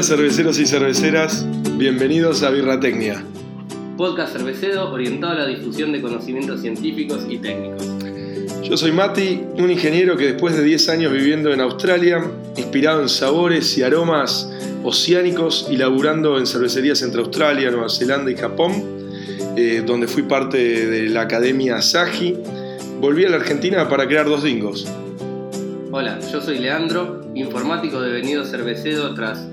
Hola cerveceros y cerveceras, bienvenidos a Birratecnia. Podcast cervecero orientado a la difusión de conocimientos científicos y técnicos. Yo soy Mati, un ingeniero que después de 10 años viviendo en Australia, inspirado en sabores y aromas oceánicos y laburando en cervecerías entre Australia, Nueva Zelanda y Japón, eh, donde fui parte de la Academia Saji, volví a la Argentina para crear dos dingos. Hola, yo soy Leandro, informático devenido cervecero tras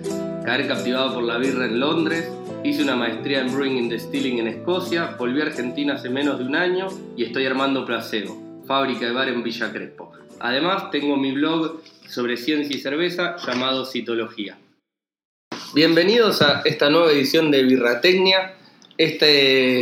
caer captivado por la birra en Londres. Hice una maestría en Brewing and Distilling en Escocia, volví a Argentina hace menos de un año y estoy armando Placebo, fábrica de bar en Villa Crespo. Además, tengo mi blog sobre ciencia y cerveza llamado Citología. Bienvenidos a esta nueva edición de Birratecnia. Esta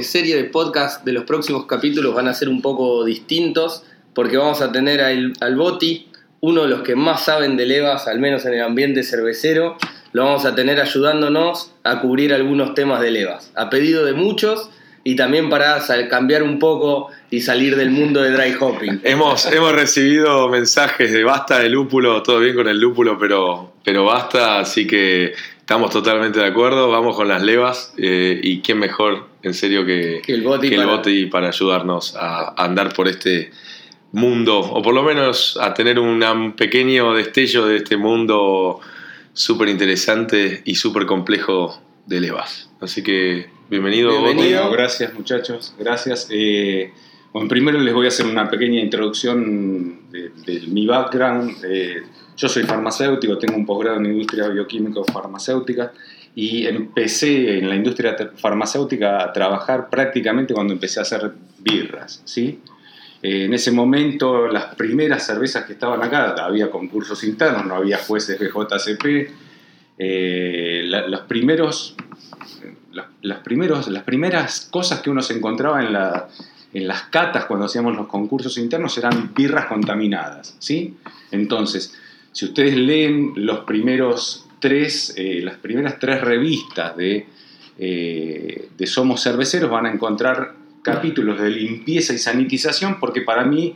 serie de podcast de los próximos capítulos van a ser un poco distintos porque vamos a tener al, al Boti, uno de los que más saben de levas, al menos en el ambiente cervecero, lo vamos a tener ayudándonos a cubrir algunos temas de levas, a pedido de muchos y también para cambiar un poco y salir del mundo de dry hopping. Hemos, hemos recibido mensajes de basta de lúpulo, todo bien con el lúpulo, pero, pero basta, así que estamos totalmente de acuerdo, vamos con las levas eh, y quién mejor, en serio, que, el Boti para... para ayudarnos a andar por este mundo, o por lo menos a tener un pequeño destello de este mundo súper interesante y súper complejo de Levas. Así que bienvenido. Bienvenido, gracias muchachos, gracias. Eh, bueno, primero les voy a hacer una pequeña introducción de, mi background. Eh, yo soy farmacéutico, tengo un posgrado en industria bioquímico-farmacéutica y empecé en la industria farmacéutica a trabajar prácticamente cuando empecé a hacer birras, ¿sí? Eh, en ese momento, las primeras cervezas que estaban acá, había concursos internos, no había jueces de JCP. Eh, los primeros, las, primeras cosas que uno se encontraba en, en las catas cuando hacíamos los concursos internos eran birras contaminadas. ¿sí? Entonces, si ustedes leen los primeros tres, eh, las primeras tres revistas de, de Somos Cerveceros, van a encontrar capítulos de limpieza y sanitización porque para mí...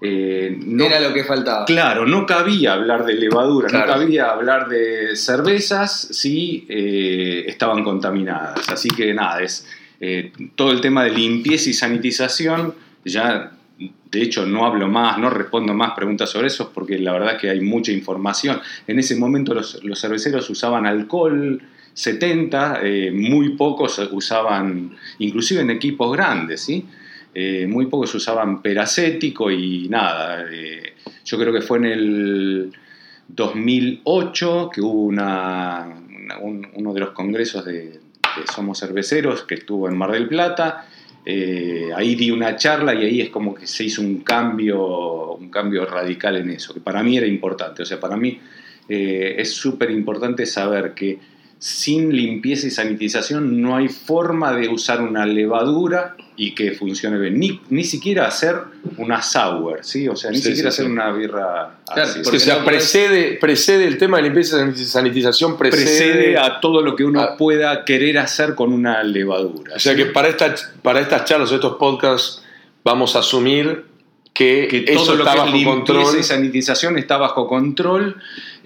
Eh, no, Era lo que faltaba. Claro, no cabía hablar de levadura, no cabía hablar de cervezas si eh, estaban contaminadas. Así que nada, es eh, todo el tema de limpieza y sanitización, ya de hecho no hablo más, no respondo más preguntas sobre eso porque la verdad es que hay mucha información. En ese momento los, los cerveceros usaban alcohol, 70, eh, muy pocos usaban, inclusive en equipos grandes, ¿sí? Eh, muy pocos usaban peracético y nada. Eh, yo creo que fue en el 2008 que hubo una, uno de los congresos de, Somos Cerveceros que estuvo en Mar del Plata. ahí di una charla y ahí es como que se hizo un cambio, un cambio radical en eso, que para mí era importante. O sea, para mí es súper importante saber que sin limpieza y sanitización no hay forma de usar una levadura y que funcione bien. Ni, ni siquiera hacer una sour, ¿sí? O sea, ni siquiera hacer una birra o sea, precede, precede el tema de limpieza y sanitización, precede, a todo lo que uno pueda querer hacer con una levadura. O sea que para, esta, para estas charlas, estos podcasts, vamos a asumir que, todo lo que bajo control. y sanitización está bajo control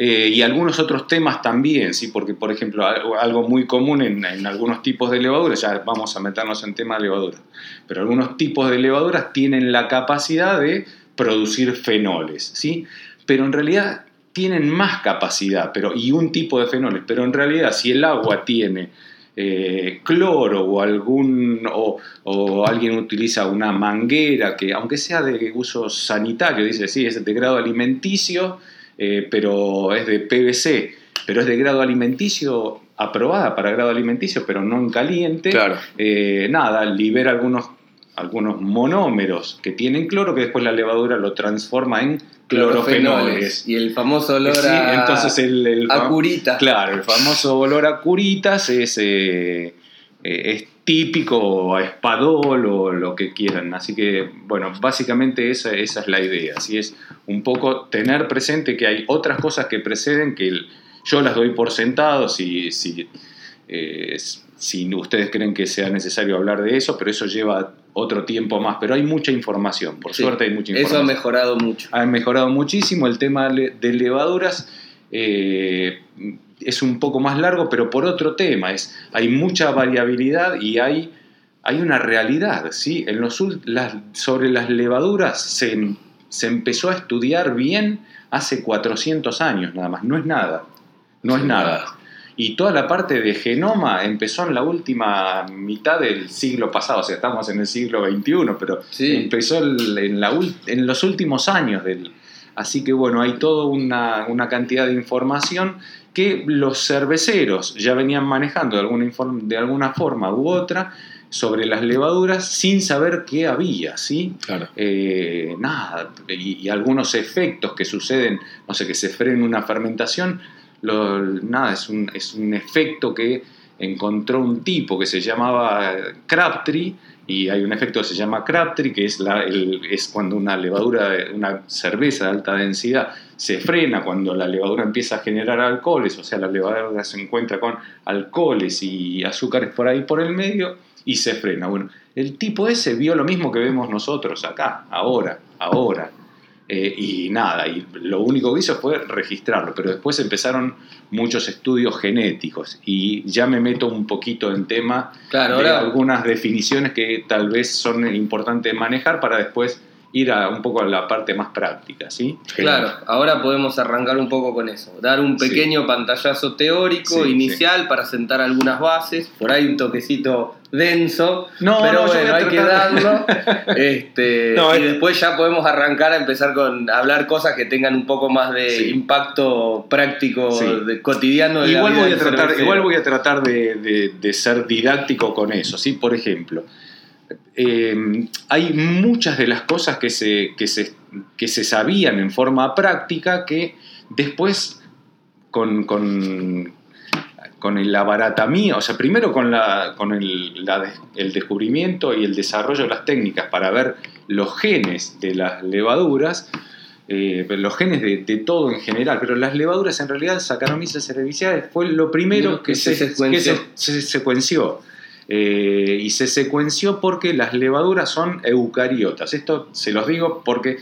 eh, y algunos otros temas también, ¿sí? porque por ejemplo algo muy común en, algunos tipos de levaduras, ya vamos a meternos en tema de levaduras, pero algunos tipos de levaduras tienen la capacidad de producir fenoles, ¿sí? pero en realidad tienen más capacidad pero, y un tipo de fenoles, pero en realidad si el agua tiene eh, cloro o algún o, alguien utiliza una manguera que aunque sea de uso sanitario dice sí es de grado alimenticio eh, pero es de PVC pero es de grado alimenticio aprobada para grado alimenticio pero no en caliente claro. Eh, nada libera algunos algunos monómeros que tienen cloro que después la levadura lo transforma en clorofenoles. Y el famoso olor a, entonces el, curitas. Claro, el famoso olor a curitas es, eh, eh, es típico a espadol o lo que quieran. Así que, bueno, básicamente esa, esa es la idea. Así es un poco tener presente que hay otras cosas que preceden que yo las doy por sentado si, si, eh, si ustedes creen que sea necesario hablar de eso, pero eso lleva otro tiempo más, pero hay mucha información, por suerte hay mucha información. Eso ha mejorado mucho. Ha mejorado muchísimo el tema de levaduras. Eh, es un poco más largo, pero por otro tema, es, hay mucha variabilidad y hay, hay una realidad, ¿sí? En los, sobre las levaduras se, se, empezó a estudiar bien hace 400 años nada más, no es nada, no es nada. Y toda la parte de genoma empezó en la última mitad del siglo pasado, o sea, estamos en el siglo XXI, pero empezó en, la, en los últimos años del... Así que bueno, hay toda una, una cantidad de información que los cerveceros ya venían manejando de alguna, de alguna forma u otra sobre las levaduras sin saber qué había, ¿sí? Claro. Eh, nada, y, algunos efectos que suceden, no sé, que se frena una fermentación, nada, es un, es un efecto que encontró un tipo que se llamaba Crabtree, y hay un efecto que se llama Crabtree, que es, la, es cuando una levadura, una cerveza de alta densidad se frena, cuando la levadura empieza a generar alcoholes, o sea, la levadura se encuentra con alcoholes y azúcares por ahí por el medio y se frena. Bueno, el tipo ese vio lo mismo que vemos nosotros acá, ahora, ahora. Eh, y nada, y lo único que hizo fue registrarlo, pero después empezaron muchos estudios genéticos y ya me meto un poquito en tema claro, de algunas definiciones que tal vez son importantes manejar para después ir a un poco a la parte más práctica, ¿sí? Claro, ahora podemos arrancar un poco con eso, dar un pequeño pantallazo teórico inicial para sentar algunas bases, por ahí un toquecito denso, no, pero bueno, hay que darlo. este, y después ya podemos arrancar a empezar con hablar cosas que tengan un poco más de impacto práctico de, cotidiano. De igual, voy a tratar, igual voy a tratar de, de ser didáctico con eso, ¿sí? Por ejemplo, eh, hay muchas de las cosas que se, que, se, que se, sabían en forma práctica que después con, con, con el abaratamiento, o sea, primero con, la, con el, el, descubrimiento y el desarrollo de las técnicas para ver los genes de las levaduras, eh, los genes de, todo en general, pero las levaduras en realidad, Saccharomyces cerevisiae fue lo primero que, se, se secuenció. Eh, y se secuenció porque las levaduras son eucariotas. Esto se los digo porque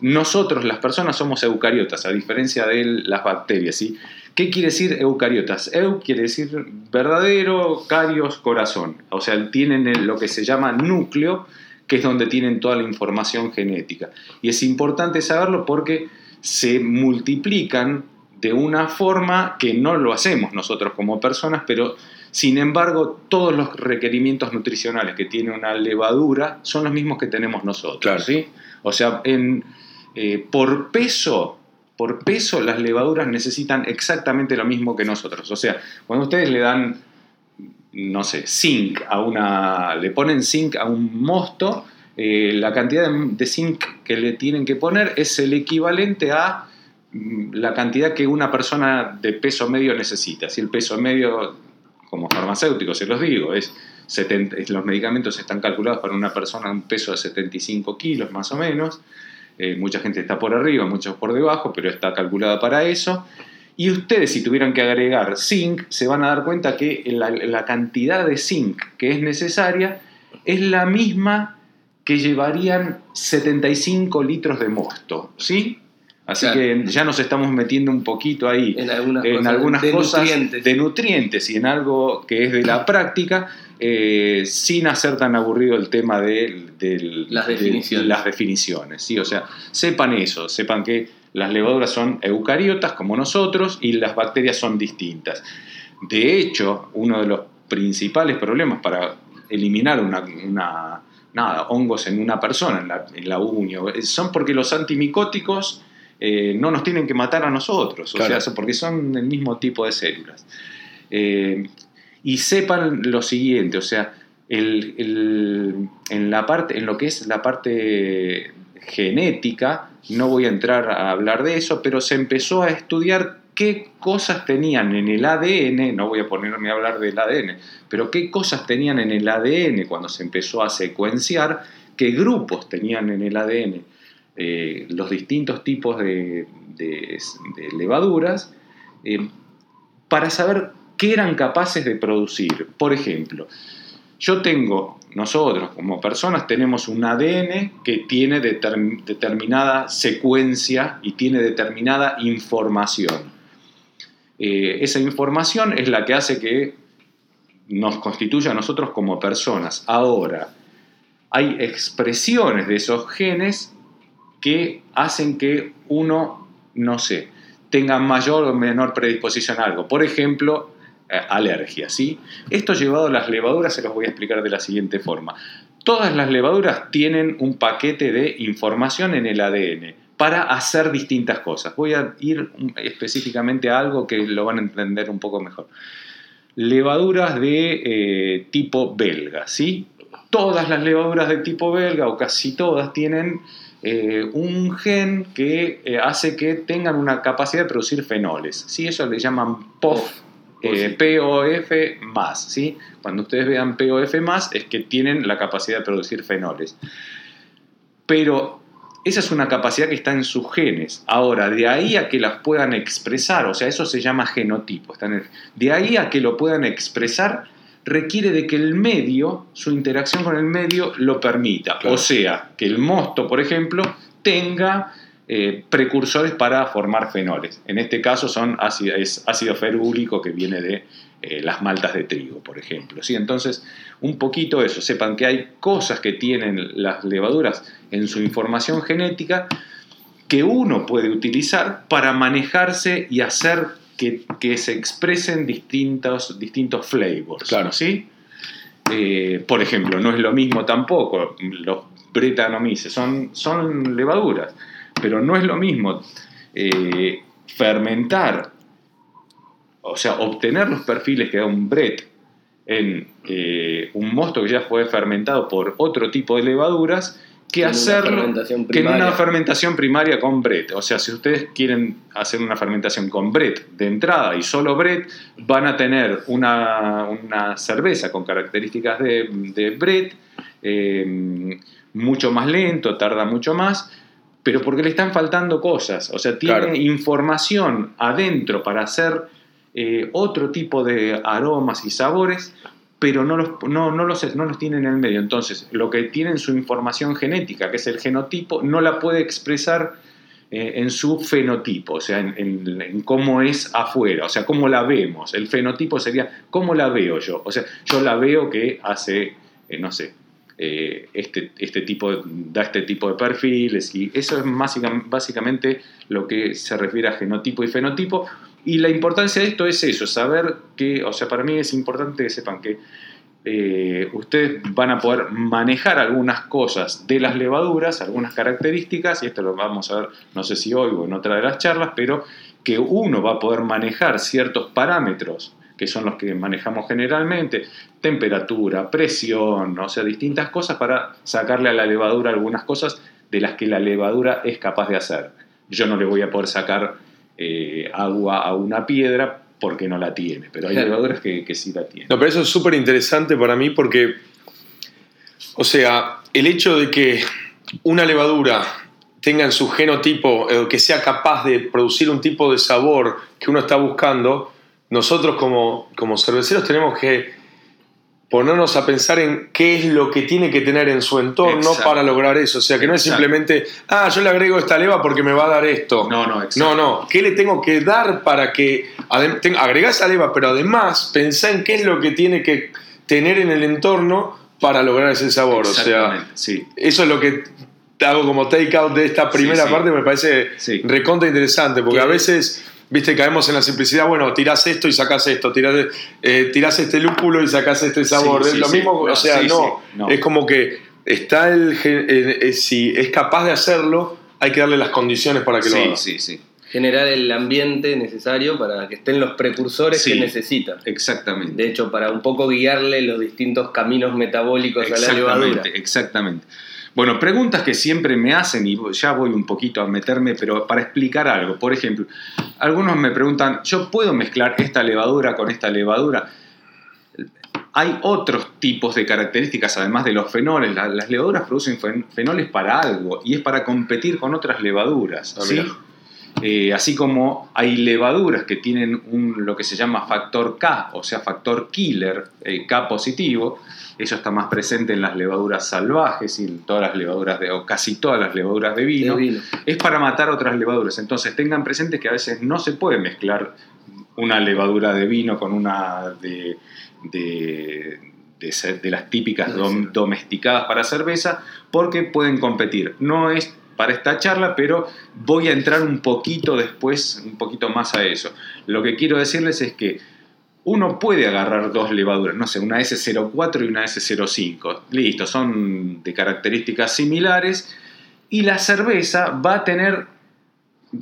nosotros, las personas, somos eucariotas, a diferencia de las bacterias. ¿sí? ¿Qué quiere decir eucariotas? Eu quiere decir verdadero, carios, corazón. O sea, tienen lo que se llama núcleo, que es donde tienen toda la información genética. Y es importante saberlo porque se multiplican de una forma que no lo hacemos nosotros como personas, pero sin embargo, todos los requerimientos nutricionales que tiene una levadura son los mismos que tenemos nosotros. ¿sí? O sea, en, eh, por peso, por peso las levaduras necesitan exactamente lo mismo que nosotros. O sea, cuando ustedes le dan, no sé, zinc a una, le ponen zinc a un mosto, eh, la cantidad de zinc que le tienen que poner es el equivalente a mm, la cantidad que una persona de peso medio necesita. Si el peso medio como farmacéutico, se los digo, es los medicamentos están calculados para una persona un peso de 75 kilos más o menos. Eh, mucha gente está por arriba, muchos por debajo, pero está calculada para eso. Y ustedes, si tuvieran que agregar zinc, se van a dar cuenta que la, la cantidad de zinc que es necesaria es la misma que llevarían 75 litros de mosto, ¿sí? Así que ya nos estamos metiendo un poquito ahí en algunas, cosas, de, nutrientes. y en algo que es de la práctica, eh, sin hacer tan aburrido el tema de, las, definiciones. las definiciones. ¿sí? O sea, sepan eso, sepan que las levaduras son eucariotas como nosotros y las bacterias son distintas. De hecho, uno de los principales problemas para eliminar una, nada, hongos en una persona, en la, en la uña, son porque los antimicóticos eh, no nos tienen que matar a nosotros, o sea, porque son el mismo tipo de células. Eh, y sepan lo siguiente, o sea, en, la parte, en lo que es la parte genética, no voy a entrar a hablar de eso, pero se empezó a estudiar qué cosas tenían en el ADN, no voy a ponerme a hablar del ADN, pero qué cosas tenían en el ADN cuando se empezó a secuenciar, qué grupos tenían en el ADN eh, los distintos tipos de, levaduras eh, para saber qué eran capaces de producir. Por ejemplo, yo tengo, nosotros como personas tenemos un ADN que tiene determinada secuencia y tiene determinada información. eh, esa información es la que hace que nos constituya a nosotros como personas. Ahora, hay expresiones de esos genes que hacen que uno, no sé, tenga mayor o menor predisposición a algo. Por ejemplo, eh, alergia, ¿sí? Esto llevado a las levaduras se los voy a explicar de la siguiente forma. Todas las levaduras tienen un paquete de información en el ADN para hacer distintas cosas. Voy a ir específicamente a algo que lo van a entender un poco mejor. Levaduras de eh, tipo belga, ¿sí? Todas las levaduras de tipo belga, o casi todas, tienen eh, un gen que eh, hace que tengan una capacidad de producir fenoles. ¿sí? Eso le llaman POF, POF más. ¿sí? Cuando ustedes vean POF más es que tienen la capacidad de producir fenoles. Pero esa es una capacidad que está en sus genes. Ahora, de ahí a que las puedan expresar, o sea, eso se llama genotipo. De ahí a que lo puedan expresar, requiere de que el medio, su interacción con el medio, lo permita. O sea, que el mosto, por ejemplo, tenga eh, precursores para formar fenoles. En este caso son ácido, es ácido ferúlico que viene de eh, las maltas de trigo, por ejemplo. ¿sí? Entonces, un poquito eso, sepan que hay cosas que tienen las levaduras en su información genética que uno puede utilizar para manejarse y hacer que, se expresen distintos, distintos flavors. Claro. ¿sí? Eh, por ejemplo, no es lo mismo tampoco, los bretanomices son, son levaduras, pero no es lo mismo eh, fermentar o sea, obtener los perfiles que da un Brett en eh, un mosto que ya fue fermentado por otro tipo de levaduras, que hacerlo que en una fermentación primaria con Brett. O sea, si ustedes quieren hacer una fermentación con Brett de entrada y solo Brett, van a tener una, cerveza con características de, de Brett, eh, mucho más lento, tarda mucho más, pero porque le están faltando cosas. O sea, tiene información adentro para hacer eh, otro tipo de aromas y sabores, pero no los, no, no los tiene en el medio. Entonces, lo que tiene en su información genética, que es el genotipo, no la puede expresar eh, en su fenotipo, o sea, en, cómo es afuera, o sea, cómo la vemos. El fenotipo sería cómo la veo yo. O sea, yo la veo que hace, eh, no sé, este, este tipo da este tipo de perfiles y eso es básicamente lo que se refiere a genotipo y fenotipo y la importancia de esto es eso, saber que, o sea, para mí es importante que sepan que eh, ustedes van a poder manejar algunas cosas de las levaduras, algunas características, y esto lo vamos a ver, no sé si hoy o en otra de las charlas, pero que uno va a poder manejar ciertos parámetros que son los que manejamos generalmente, temperatura, presión, o sea, distintas cosas para sacarle a la levadura algunas cosas de las que la levadura es capaz de hacer. Yo no le voy a poder sacar eh, agua a una piedra porque no la tiene, pero hay levaduras que, que sí la tienen. No, pero eso es súper interesante para mí porque, o sea, el hecho de que una levadura tenga en su genotipo, eh, que sea capaz de producir un tipo de sabor que uno está buscando, nosotros como, como cerveceros tenemos que ponernos a pensar en qué es lo que tiene que tener en su entorno para lograr eso. O sea, que no es simplemente, ah, yo le agrego esta leva porque me va a dar esto. No, no, No, no. ¿Qué le tengo que dar para que agregar esa leva, pero además pensar en qué es lo que tiene que tener en el entorno para lograr ese sabor? O sea, sí. eso es lo que hago como take out de esta primera parte, me parece recontra interesante, porque a veces viste, caemos en la simplicidad, bueno, tirás esto y sacás esto, tirás, eh, este lúpulo y sacás este sabor. es lo mismo, o sea, no, es como que está el, eh, si es capaz de hacerlo, hay que darle las condiciones para que lo haga. Sí, sí, Generar el ambiente necesario para que estén los precursores que necesita. Exactamente. De hecho, para un poco guiarle los distintos caminos metabólicos a la levadura. Exactamente. Bueno, preguntas que siempre me hacen y ya voy un poquito a meterme, pero para explicar algo. Por ejemplo, algunos me preguntan, ¿yo puedo mezclar esta levadura con esta levadura? Hay otros tipos de características, además de los fenoles. las levaduras producen fenoles para algo y es para competir con otras levaduras. Ah, eh, así como hay levaduras que tienen un, lo que se llama factor K, o sea, factor killer, eh, K positivo, eso está más presente en las levaduras salvajes y en todas las levaduras de, o casi todas las levaduras de vino, es para matar otras levaduras. Entonces tengan presente que a veces no se puede mezclar una levadura de vino con una de, de, de, las típicas domesticadas para cerveza, porque pueden competir. No es para esta charla, pero voy a entrar un poquito después, un poquito más a eso. Lo que quiero decirles es que uno puede agarrar dos levaduras, no sé, una S04 y una S05. Listo, son de características similares y la cerveza va a tener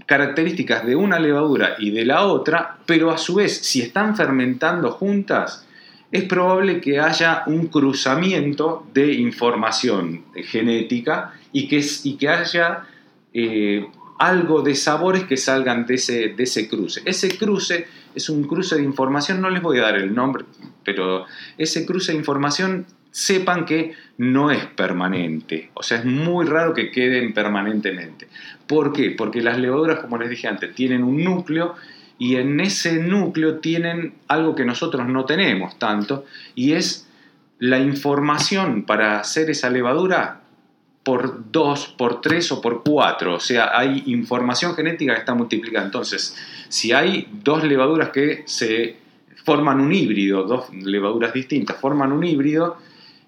características de una levadura y de la otra, pero a su vez, si están fermentando juntas, es probable que haya un cruzamiento de información genética y que, y que haya eh, algo de sabores que salgan de ese, de ese cruce. Ese cruce es un cruce de información, no les voy a dar el nombre, pero ese cruce de información sepan que no es permanente, o sea, es muy raro que queden permanentemente. ¿Por qué? Porque las levaduras, como les dije antes, tienen un núcleo y en ese núcleo tienen algo que nosotros no tenemos tanto, y es la información para hacer esa levadura por 2, por 3 o por 4. O sea, hay información genética que está multiplicada. Entonces, si hay dos levaduras que se forman un híbrido, dos levaduras distintas forman un híbrido,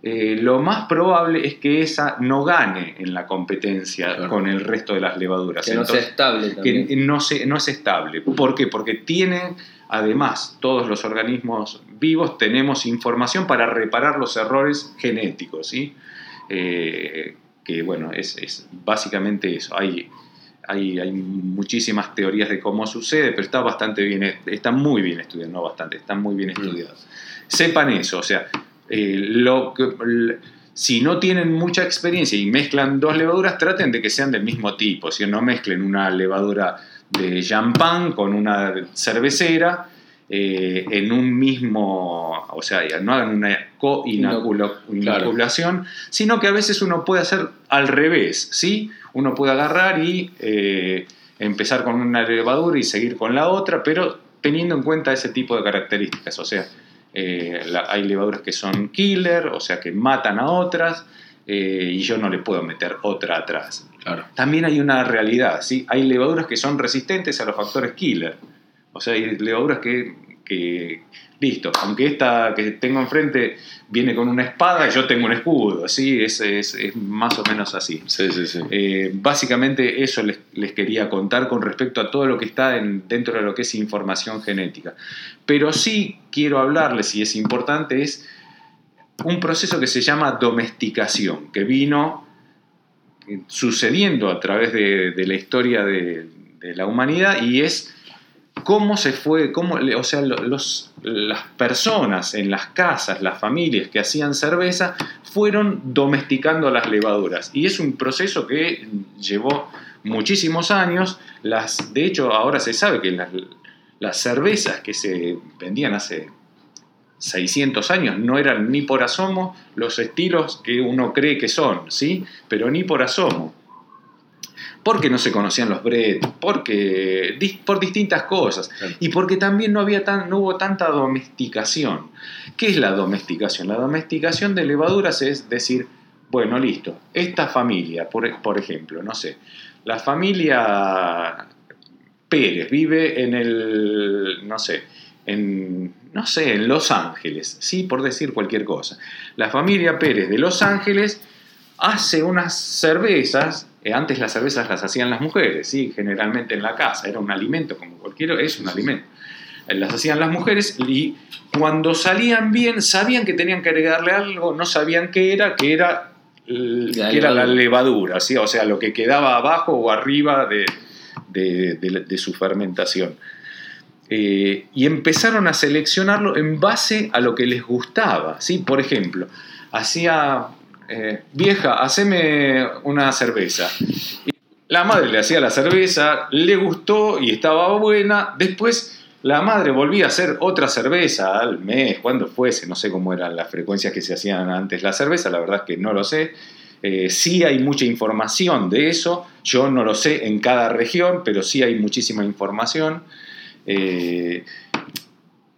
eh, lo más probable es que esa no gane en la competencia con el resto de las levaduras. Que no sea estable. También. Que no, no es estable. ¿Por qué? Porque tiene, además, todos los organismos vivos tenemos información para reparar los errores genéticos. ¿sí? Eh, que bueno, es, básicamente eso. Hay, hay, hay, muchísimas teorías de cómo sucede, pero está bastante bien, está muy bien estudiado, no bastante, están muy bien mm. estudiados. Sepan eso, o sea, eh, lo si no tienen mucha experiencia y mezclan dos levaduras, traten de que sean del mismo tipo, si no mezclen una levadura de champán con una cervecera, eh, en un mismo, o sea, no hagan una co-inoculación, sino que a veces uno puede hacer al revés, ¿sí? Uno puede agarrar y eh, empezar con una levadura y seguir con la otra, pero teniendo en cuenta ese tipo de características, o sea, eh, hay levaduras que son killer, o sea, que matan a otras, y yo no le puedo meter otra atrás. Claro. También hay una realidad, ¿sí? Hay levaduras que son resistentes a los factores killer. O sea, hay levaduras que, que, listo, aunque esta que tengo enfrente viene con una espada, yo tengo un escudo, ¿sí? Es, es, es más o menos así. Sí, sí, sí. Eh, básicamente eso les, les, quería contar con respecto a todo lo que está en, dentro de lo que es información genética. Pero sí quiero hablarles, y es importante, es un proceso que se llama domesticación, que vino sucediendo a través de, de la historia de, de la humanidad y es cómo se fue, cómo, o sea, las personas en las casas, las familias que hacían cerveza, fueron domesticando las levaduras. Y es un proceso que llevó muchísimos años. Las, de hecho, ahora se sabe que las, las cervezas que se vendían hace 600 años no eran ni por asomo los estilos que uno cree que son, ¿sí? Pero ni por asomo porque no se conocían los bretos, porque, por distintas cosas, y porque también no, había tan, no hubo tanta domesticación. ¿Qué es la domesticación? La domesticación de levaduras es decir, bueno, listo, esta familia, por, por ejemplo, no sé, la familia Pérez vive en el, no sé, en, no sé, en Los Ángeles, sí, por decir cualquier cosa. La familia Pérez de Los Ángeles hace unas cervezas antes las cervezas las hacían las mujeres, ¿sí? generalmente en la casa, era un alimento como cualquiera, es un alimento. Eh, las hacían las mujeres y cuando salían bien sabían que tenían que agregarle algo, no sabían qué era, que era, la, era la levadura, ¿sí? o sea, lo que quedaba abajo o arriba de, de, su fermentación. Eh, y empezaron a seleccionarlo en base a lo que les gustaba. ¿sí? Por ejemplo, hacía eh, vieja, haceme una cerveza. la madre le hacía la cerveza, le gustó y estaba buena. Después la madre volvía a hacer otra cerveza al mes, cuando fuese, no sé cómo eran las frecuencias que se hacían antes la cerveza, la verdad es que no lo sé. Eh, sí hay mucha información de eso, yo no lo sé en cada región, pero sí hay muchísima información. Eh,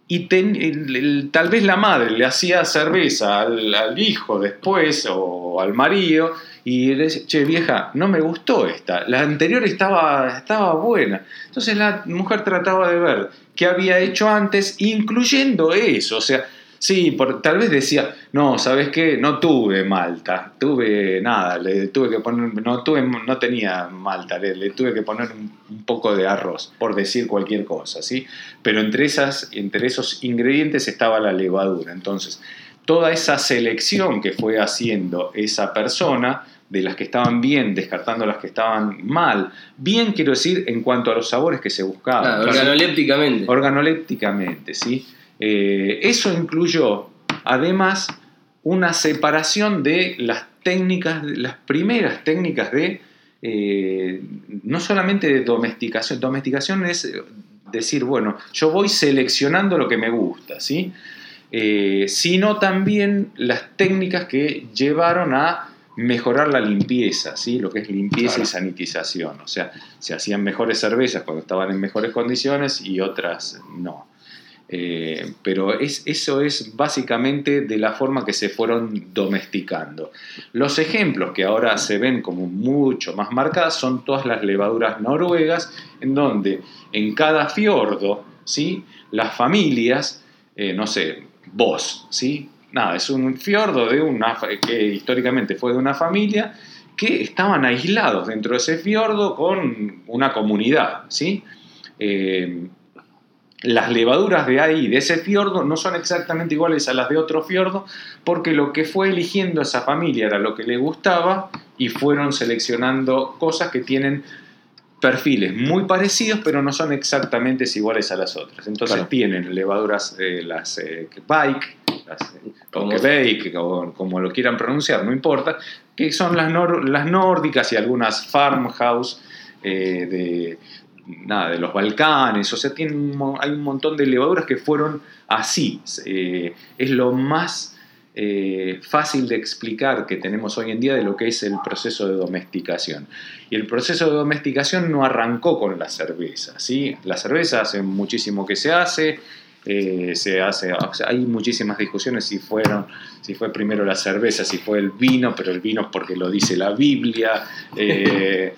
y tal vez la madre le hacía cerveza al, hijo después o al marido y le dice, che vieja, no me gustó esta, la anterior estaba, estaba buena. Entonces la mujer trataba de ver qué había hecho antes, incluyendo eso, o sea, Sí, por, tal vez decía, no, ¿sabes qué? No tuve malta, tuve nada, le tuve que poner, no, tuve, no tenía malta, le, tuve que poner un, poco de arroz, por decir cualquier cosa, ¿sí? Pero entre, esas, entre esos ingredientes estaba la levadura. Entonces, toda esa selección que fue haciendo esa persona, de las que estaban bien, descartando las que estaban mal. Bien quiero decir en cuanto a los sabores que se buscaban. organolépticamente. Organolépticamente, ¿sí? Eh, eso incluyó, además, una separación de las técnicas, las primeras técnicas de, eh, no solamente de domesticación, domesticación es decir, bueno, yo voy seleccionando lo que me gusta, ¿sí? Eh, sino también las técnicas que llevaron a mejorar la limpieza, ¿sí? lo que es limpieza y sanitización. O sea, se hacían mejores cervezas cuando estaban en mejores condiciones y otras no. Eh, pero es, eso es básicamente de la forma que se fueron domesticando. Los ejemplos que ahora se ven como mucho más marcadas son todas las levaduras noruegas, en donde en cada fiordo, ¿sí? las familias, eh, no sé, vos, ¿sí? nada, es un fiordo de una, que históricamente fue de una familia que estaban aislados dentro de ese fiordo con una comunidad, ¿sí? Eh, las levaduras de ahí, de ese fiordo, no son exactamente iguales a las de otro fiordo, porque lo que fue eligiendo esa familia era lo que le gustaba y fueron seleccionando cosas que tienen perfiles muy parecidos, pero no son exactamente iguales a las otras. Entonces tienen levaduras, eh, las eh, bike, las, eh, o como lo quieran pronunciar, no importa, que son las, las nórdicas y algunas farmhouse de, nada, de los Balcanes, o sea, tienen, hay un montón de levaduras que fueron así. Eh, es lo más eh, fácil de explicar que tenemos hoy en día de lo que es el proceso de domesticación. Y el proceso de domesticación no arrancó con la cerveza, ¿sí? La cerveza hace muchísimo que se hace, eh, se hace, hay muchísimas discusiones si fueron, si fue primero la cerveza, si fue el vino, pero el vino es porque lo dice la Biblia. Eh,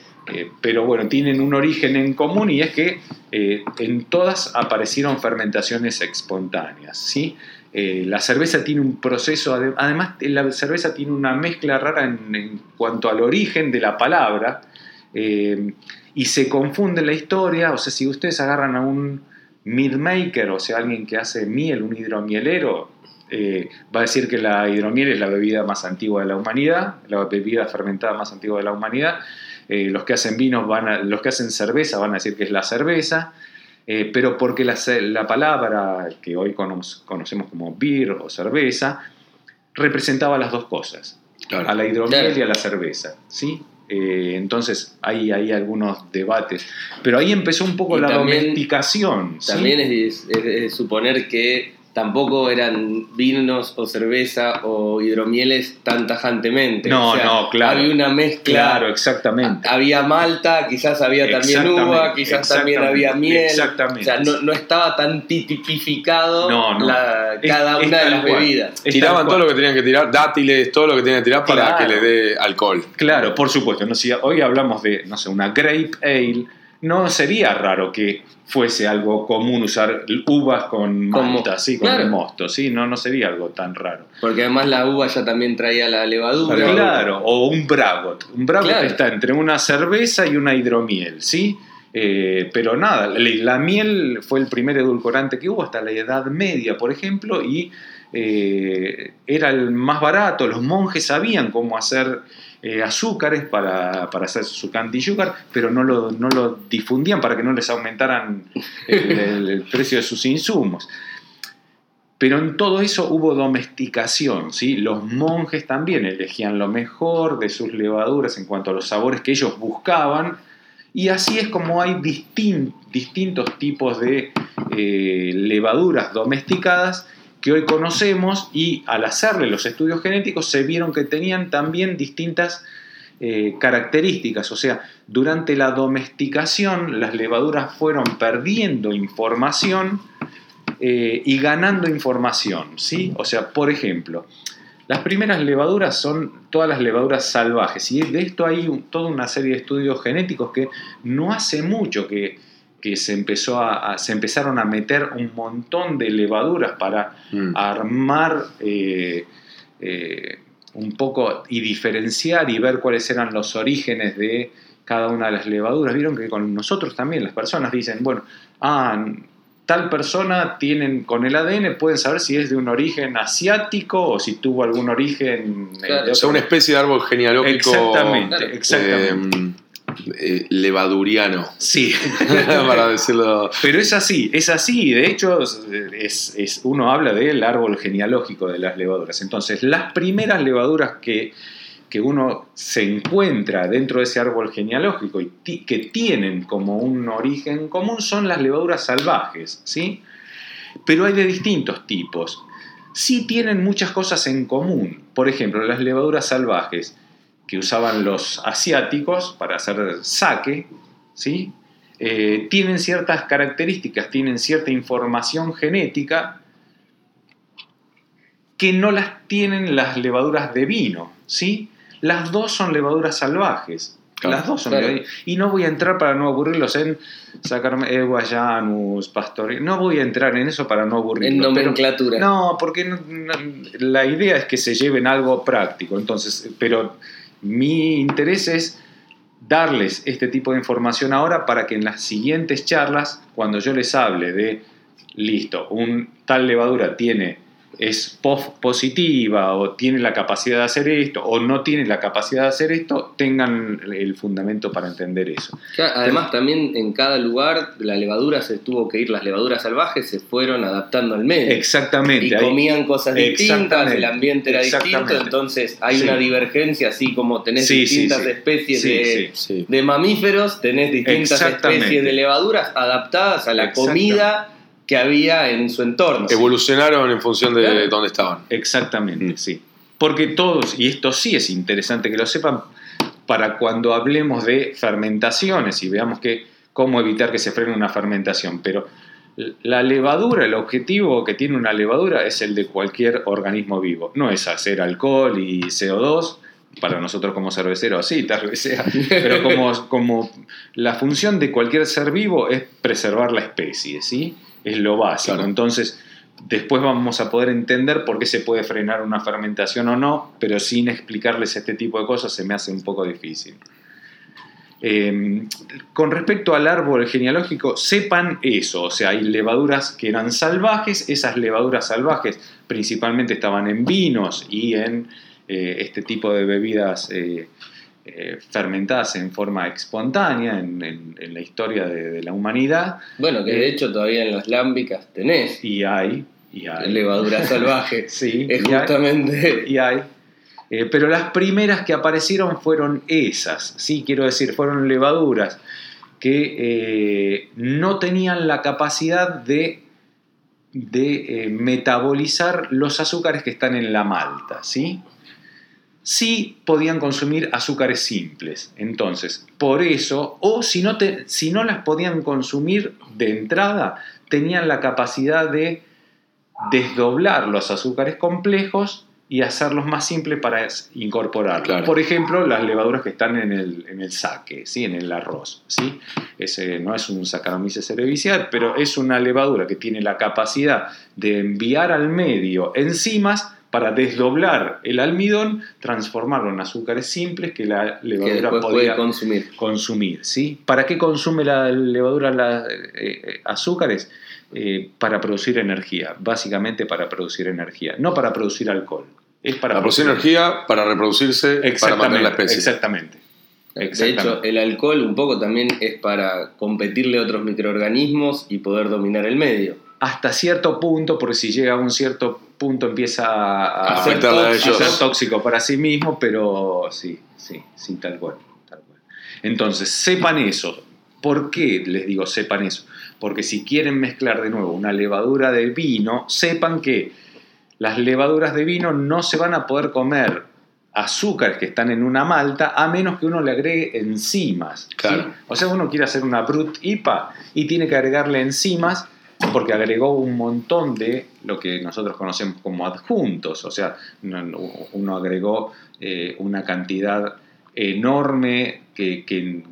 pero bueno, tienen un origen en común y es que eh, en todas aparecieron fermentaciones espontáneas. ¿sí? Eh, la cerveza tiene un proceso, además la cerveza tiene una mezcla rara en, cuanto al origen de la palabra y se confunde la historia, o sea, si ustedes agarran a un mead maker, o sea, alguien que hace miel, un hidromielero, va a decir que la hidromiel es la bebida más antigua de la humanidad, la bebida fermentada más antigua de la humanidad, eh, los que hacen vinos van los que hacen cerveza van a decir que es la cerveza, eh, pero porque la, palabra que hoy conocemos como beer o cerveza representaba las dos cosas, a la hidromiel y a la cerveza, ¿sí? Eh, entonces hay, hay algunos debates, pero ahí empezó un poco la domesticación. También es, es, suponer que tampoco eran vinos o cerveza o hidromieles tan tajantemente. No, no, claro. Había una mezcla. Claro, exactamente. Había malta, quizás había también uva, quizás también había miel. Exactamente. O sea, no, estaba tan tipificado cada una de las bebidas. Tiraban todo lo que tenían que tirar, dátiles, todo lo que tenían que tirar para que le dé alcohol. Claro, por supuesto. No, si hoy hablamos de, no sé, una grape ale no sería raro que fuese algo común usar uvas con malta, sí, con el mosto, sí, no, no sería algo tan raro. Porque además la uva ya también traía la levadura. Claro, o un bragot. Un bragot está entre una cerveza y una hidromiel, ¿sí? Eh, pero nada, la, miel fue el primer edulcorante que hubo hasta la Edad Media, por ejemplo, y eh, era el más barato, los monjes sabían cómo hacer eh, azúcares para, hacer su candy sugar, pero no lo, no lo, difundían para que no les aumentaran el, precio de sus insumos. Pero en todo eso hubo domesticación, ¿sí? Los monjes también elegían lo mejor de sus levaduras en cuanto a los sabores que ellos buscaban, y así es como hay distintos tipos de eh, levaduras domesticadas que hoy conocemos y al hacerle los estudios genéticos se vieron que tenían también distintas eh, características, o sea, durante la domesticación las levaduras fueron perdiendo información eh, y ganando información, ¿sí? O sea, por ejemplo, Las primeras levaduras son todas las levaduras salvajes y de esto hay toda una serie de estudios genéticos que no hace mucho que, se, empezó a, se empezaron a meter un montón de levaduras para mm. armar eh, eh, un poco y diferenciar y ver cuáles eran los orígenes de cada una de las levaduras. Vieron que con nosotros también las personas dicen, bueno, ah, tal persona tienen con el ADN pueden saber si es de un origen asiático o si tuvo algún origen o sea una especie de árbol genealógico exactamente, exactamente. Eh, eh, levaduriano sí para decirlo pero es así es así de hecho es, uno habla del árbol genealógico de las levaduras entonces las primeras levaduras que que uno se encuentra dentro de ese árbol genealógico y que tienen como un origen común son las levaduras salvajes, ¿sí? Pero hay de distintos tipos. Sí tienen muchas cosas en común. Por ejemplo, las levaduras salvajes que usaban los asiáticos para hacer saque, ¿sí? Eh, tienen ciertas características, tienen cierta información genética que no las tienen las levaduras de vino, ¿sí? Las dos son levaduras salvajes. las dos son Y no voy a entrar para no aburrirlos en sacarme Eguayanus, Pastori. No voy a entrar en eso para no aburrirlos. En nomenclatura. no, porque la idea es que se lleven algo práctico. Entonces, pero mi interés es darles este tipo de información ahora para que en las siguientes charlas, cuando yo les hable de, listo, un tal levadura tiene es positiva o tiene la capacidad de hacer esto o no tiene la capacidad de hacer esto, tengan el fundamento para entender eso. además, también en cada lugar la levadura se tuvo que ir, las levaduras salvajes se fueron adaptando al medio. Exactamente. Y comían cosas distintas, el ambiente era distinto, entonces hay una divergencia, así como tenés distintas especies de, de, mamíferos, tenés distintas especies de levaduras adaptadas a la comida que había en su entorno. Evolucionaron en función de dónde estaban. Exactamente, mm. sí. Porque todos, y esto sí es interesante que lo sepan, para cuando hablemos de fermentaciones y veamos que, cómo evitar que se frene una fermentación, pero la levadura, el objetivo que tiene una levadura es el de cualquier organismo vivo, no es hacer alcohol y CO2, para nosotros como cerveceros sí, tal vez sea, pero como, como la función de cualquier ser vivo es preservar la especie, ¿sí? Es lo básico. Entonces, después vamos a poder entender por qué se puede frenar una fermentación o no, pero sin explicarles este tipo de cosas se me hace un poco difícil. Eh, con respecto al árbol genealógico, sepan eso, o sea, hay levaduras que eran salvajes, esas levaduras salvajes principalmente estaban en vinos y en eh, este tipo de bebidas eh, eh, fermentadas en forma espontánea en, la historia de, la humanidad. Bueno, que de eh, hecho todavía en las lámbicas tenés. Y hay. Y hay. Levadura salvaje. sí. Es justamente. y hay. Eh, pero las primeras que aparecieron fueron esas, sí, quiero decir, fueron levaduras que no tenían la capacidad de, de metabolizar los azúcares que están en la malta, ¿sí? Sí podían consumir azúcares simples. Entonces, por eso, o si no, si no las podían consumir de entrada, tenían la capacidad de desdoblar los azúcares complejos y hacerlos más simples para incorporarlos. Por ejemplo, las levaduras que están en el, en el saque, ¿sí? en el arroz. ¿sí? Ese no es un Saccharomyces cerevisiae, pero es una levadura que tiene la capacidad de enviar al medio enzimas para desdoblar el almidón, transformarlo en azúcares simples que la levadura podía consumir. consumir ¿sí? ¿Para qué consume la levadura los eh, eh, azúcares? Eh, para producir energía, básicamente para producir energía, no para producir alcohol. Es para, producir, energía, para reproducirse, para mantener la especie. Exactamente. De hecho, el alcohol un poco también es para competirle a otros microorganismos y poder dominar el medio. Hasta cierto punto, porque si llega a un cierto punto empieza a, ser, a ser tóxico para sí mismo, pero sí, sí, sí, tal cual, tal cual. Entonces, sepan eso. ¿Por qué les digo sepan eso? Porque si quieren mezclar de nuevo una levadura de vino, sepan que las levaduras de vino no se van a poder comer azúcares que están en una malta a menos que uno le agregue enzimas. Claro. O sea, uno quiere hacer una brut IPA y tiene que agregarle enzimas porque agregó un montón de lo que nosotros conocemos como adjuntos, o sea, uno agregó eh, una cantidad enorme que,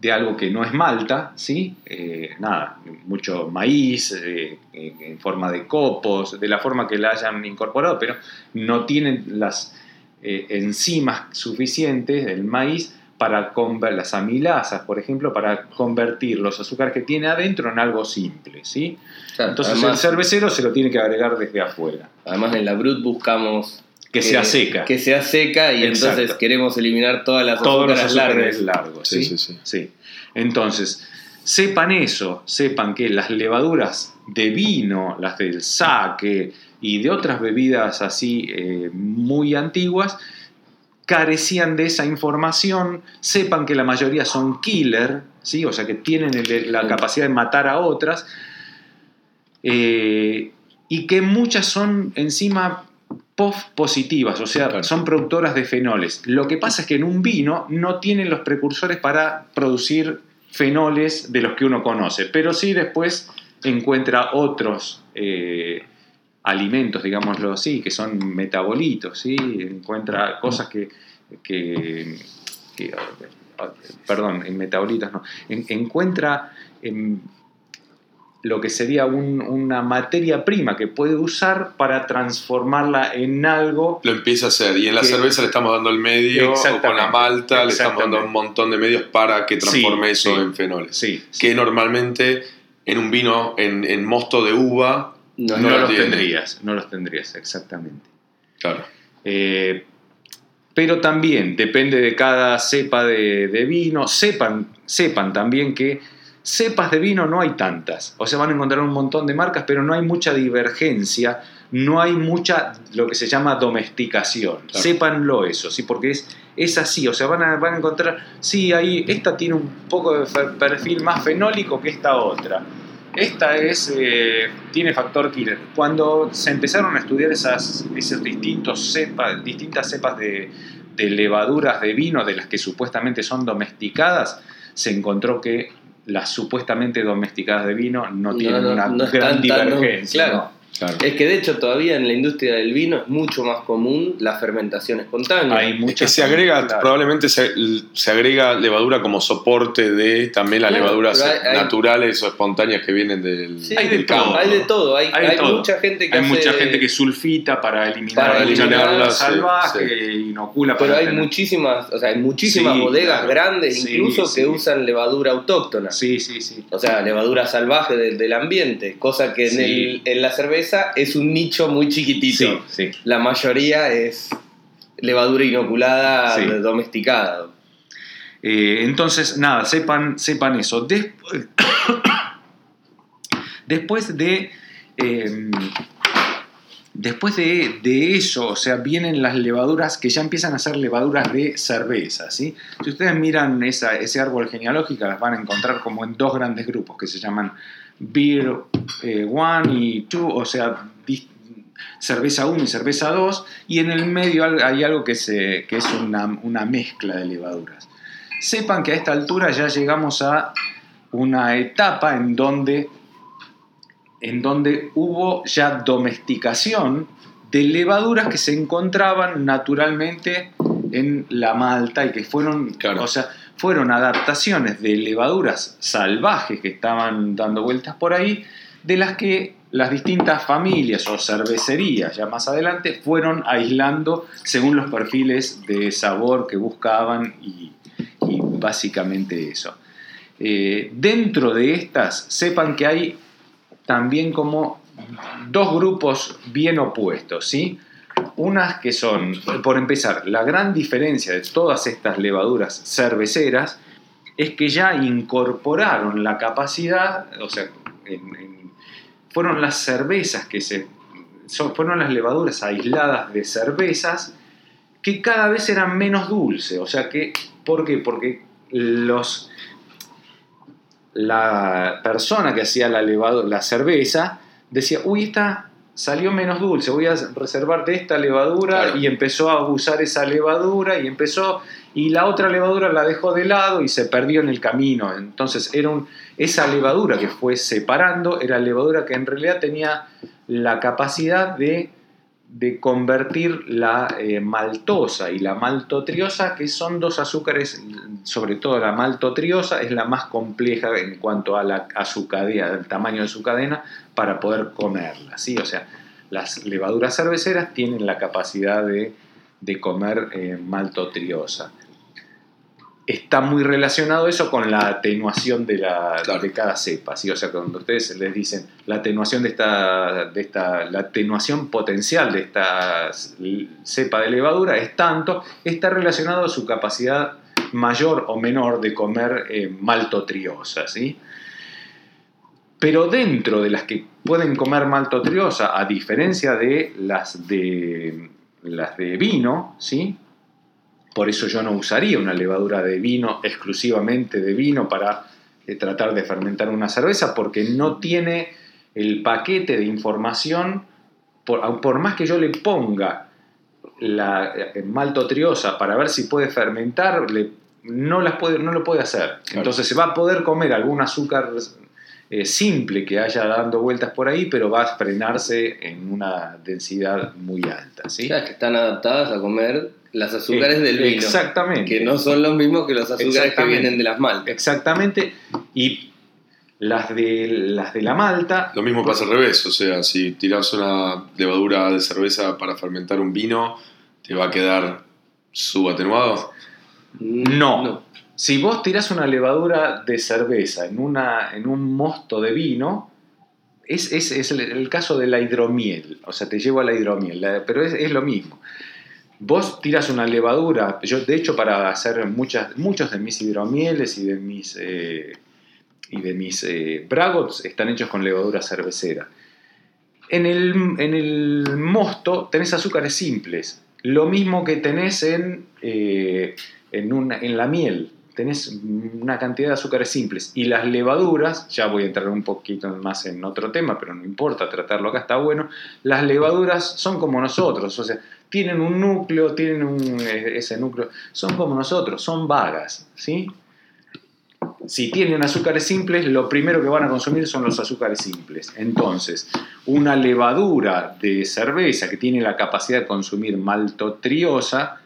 de algo que no es malta, ¿sí? Eh, nada, mucho maíz eh, en forma de copos, de la forma que la hayan incorporado, pero no tienen las enzimas suficientes del maíz para las amilasas, por ejemplo, para convertir los azúcares que tiene adentro en algo simple, ¿sí? Entonces el cervecero se lo tiene que agregar desde afuera. Además en la Brut buscamos que, sea seca. Que sea seca y entonces queremos eliminar todas las Todos los azúcares largos. ¿sí? Sí, sí, sí. Entonces, sepan eso, sepan que las levaduras de vino, las del saque y de otras bebidas así eh, muy antiguas, carecían de esa información, sepan que la mayoría son killer, ¿sí? o sea que tienen la capacidad de matar a otras, eh, y que muchas son encima POF positivas, o sea, son productoras de fenoles. Lo que pasa es que en un vino no tienen los precursores para producir fenoles de los que uno conoce, pero sí después encuentra otros eh, alimentos, digámoslo así, que son metabolitos, ¿sí? encuentra cosas que, perdón, en metabolitos no, encuentra em, lo que sería una materia prima que puede usar para transformarla en algo. Lo empieza a hacer. Y en la cerveza le estamos dando el medio, o con la malta le estamos dando un montón de medios para que transforme eso en fenoles. Sí, que normalmente en un vino, en mosto de uva, no, los tendrías, no los tendrías, exactamente. Claro. Eh, pero también depende de cada cepa de, vino. Sepan, sepan también que cepas de vino no hay tantas. O sea, van a encontrar un montón de marcas, pero no hay mucha divergencia, no hay mucha lo que se llama domesticación. Sépanlo eso, ¿sí? porque es, es así. O sea, van a, van a encontrar, sí, ahí, esta tiene un poco de perfil más fenólico que esta otra esta es, eh, tiene factor killer. Cuando se empezaron a estudiar esas, esos distintos cepas, distintas cepas de, levaduras de vino de las que supuestamente son domesticadas, se encontró que las supuestamente domesticadas de vino no, tienen una gran divergencia. claro. Es que de hecho todavía en la industria del vino es mucho más común la fermentación espontánea. Hay que se agrega, probablemente se, agrega levadura como soporte de también las levaduras naturales o espontáneas que vienen del, hay de campo. Todo, hay de todo, hay, mucha gente que hay mucha gente que sulfita para eliminar, la salvaje, inocula. Pero hay muchísimas, o sea, hay muchísimas bodegas grandes incluso que usan levadura autóctona. Sí, sí, sí. O sea, levadura salvaje del, ambiente, cosa que en, el, en la cerveza es un nicho muy chiquitito. La mayoría es levadura inoculada, domesticada. Eh, entonces, nada, sepan, sepan eso. Después, después de. Em, después de, eso, o sea, vienen las levaduras que ya empiezan a ser levaduras de cerveza. ¿sí? Si ustedes miran ese árbol genealógico, las van a encontrar como en dos grandes grupos que se llaman Beer 1 eh, y 2, o sea, cerveza 1 y cerveza 2, y en el medio hay algo que, se, que es una, mezcla de levaduras. Sepan que a esta altura ya llegamos a una etapa en donde, en donde hubo ya domesticación de levaduras que se encontraban naturalmente en la malta y que fueron, o sea, fueron adaptaciones de levaduras salvajes que estaban dando vueltas por ahí, de las que las distintas familias o cervecerías ya más adelante fueron aislando según los perfiles de sabor que buscaban y, básicamente eso. Eh, dentro de estas, sepan que hay también como dos grupos bien opuestos, ¿sí? Unas que son, por empezar, la gran diferencia de todas estas levaduras cerveceras es que ya incorporaron la capacidad, o sea, fueron las cervezas que se, fueron las levaduras aisladas de cervezas que cada vez eran menos dulces, o sea que, ¿por qué? Porque los, la persona que hacía la, la cerveza decía, uy, esta salió menos dulce, voy a reservar de esta levadura y empezó a usar esa levadura y empezó y la otra levadura la dejó de lado y se perdió en el camino. Entonces era un, esa levadura que fue separando era levadura que en realidad tenía la capacidad de, de convertir la eh, maltosa y la maltotriosa, que son dos azúcares, sobre todo la maltotriosa es la más compleja en cuanto a, la, a su cadena, al tamaño de su cadena, para poder comerla. ¿sí? O sea, las levaduras cerveceras tienen la capacidad de, comer eh, maltotriosa está muy relacionado eso con la atenuación de, la, de cada cepa. ¿sí? O sea, cuando ustedes les dicen la atenuación de esta, de esta, la atenuación potencial de esta cepa de levadura es tanto, está relacionado a su capacidad mayor o menor de comer eh, maltotriosa. ¿sí? Pero dentro de las que pueden comer maltotriosa, a diferencia de las de, las de vino, ¿sí? Por eso yo no usaría una levadura de vino exclusivamente de vino para eh, tratar de fermentar una cerveza porque no tiene el paquete de información, por, más que yo le ponga la eh, maltotriosa para ver si puede fermentar, no, las puede, no lo puede hacer. Entonces se va a poder comer algún azúcar eh, simple que haya dando vueltas por ahí, pero va a frenarse en una densidad muy alta. ¿sí? que están adaptadas a comer las azúcares del vino. Exactamente. Que no son los mismos que los azúcares que vienen de las maltas. Exactamente. Y las de, las de la malta. Lo mismo pasa al revés. O sea, si tiras una levadura de cerveza para fermentar un vino, ¿te va a quedar subatenuado? No. no. Si vos tirás una levadura de cerveza en, una, en un mosto de vino, es, es, el, caso de la hidromiel. O sea, te llevo a la hidromiel, pero es, es lo mismo. Vos tiras una levadura, yo de hecho para hacer muchas, muchos de mis hidromieles y de mis, eh, y de mis eh, bragots están hechos con levadura cervecera. En el, en el, mosto tenés azúcares simples, lo mismo que tenés en, eh, en, en la miel tenés una cantidad de azúcares simples y las levaduras, ya voy a entrar un poquito más en otro tema, pero no importa, tratarlo acá está bueno, las levaduras son como nosotros, o sea, tienen un núcleo, tienen un, eh, ese núcleo, son como nosotros, son vagas, ¿sí? Si tienen azúcares simples, lo primero que van a consumir son los azúcares simples. Entonces, una levadura de cerveza que tiene la capacidad de consumir maltotriosa,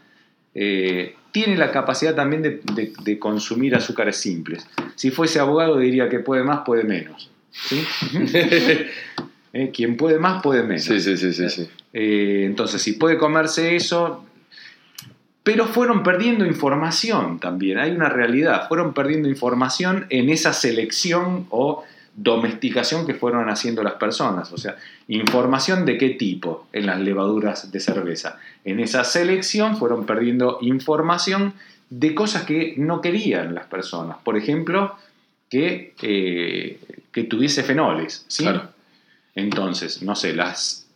eh, tiene la capacidad también de, consumir azúcares simples. Si fuese abogado diría que puede más, puede menos. Eh, quien puede más, puede menos. Sí, sí, sí, sí. Eh, entonces, si puede comerse eso, pero fueron perdiendo información también, hay una realidad, fueron perdiendo información en esa selección o domesticación que fueron haciendo las personas, o sea, información de qué tipo en las levaduras de cerveza. En esa selección fueron perdiendo información de cosas que no querían las personas, por ejemplo, que, eh, que tuviese fenoles, ¿sí? Entonces, no sé, las,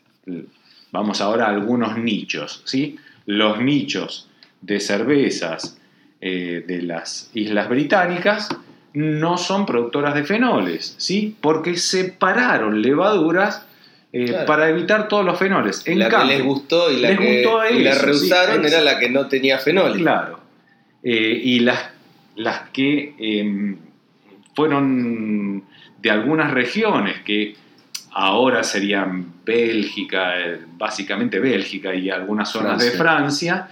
vamos ahora a algunos nichos, ¿sí? Los nichos de cervezas eh, de las Islas Británicas, no son productoras de fenoles, ¿sí? Porque separaron levaduras eh, para evitar todos los fenoles. En la que les gustó y la que la rehusaron era la que no tenía fenoles. Claro. Eh, y las, las que em, fueron de algunas regiones que ahora serían Bélgica, eh, básicamente Bélgica y algunas zonas de Francia,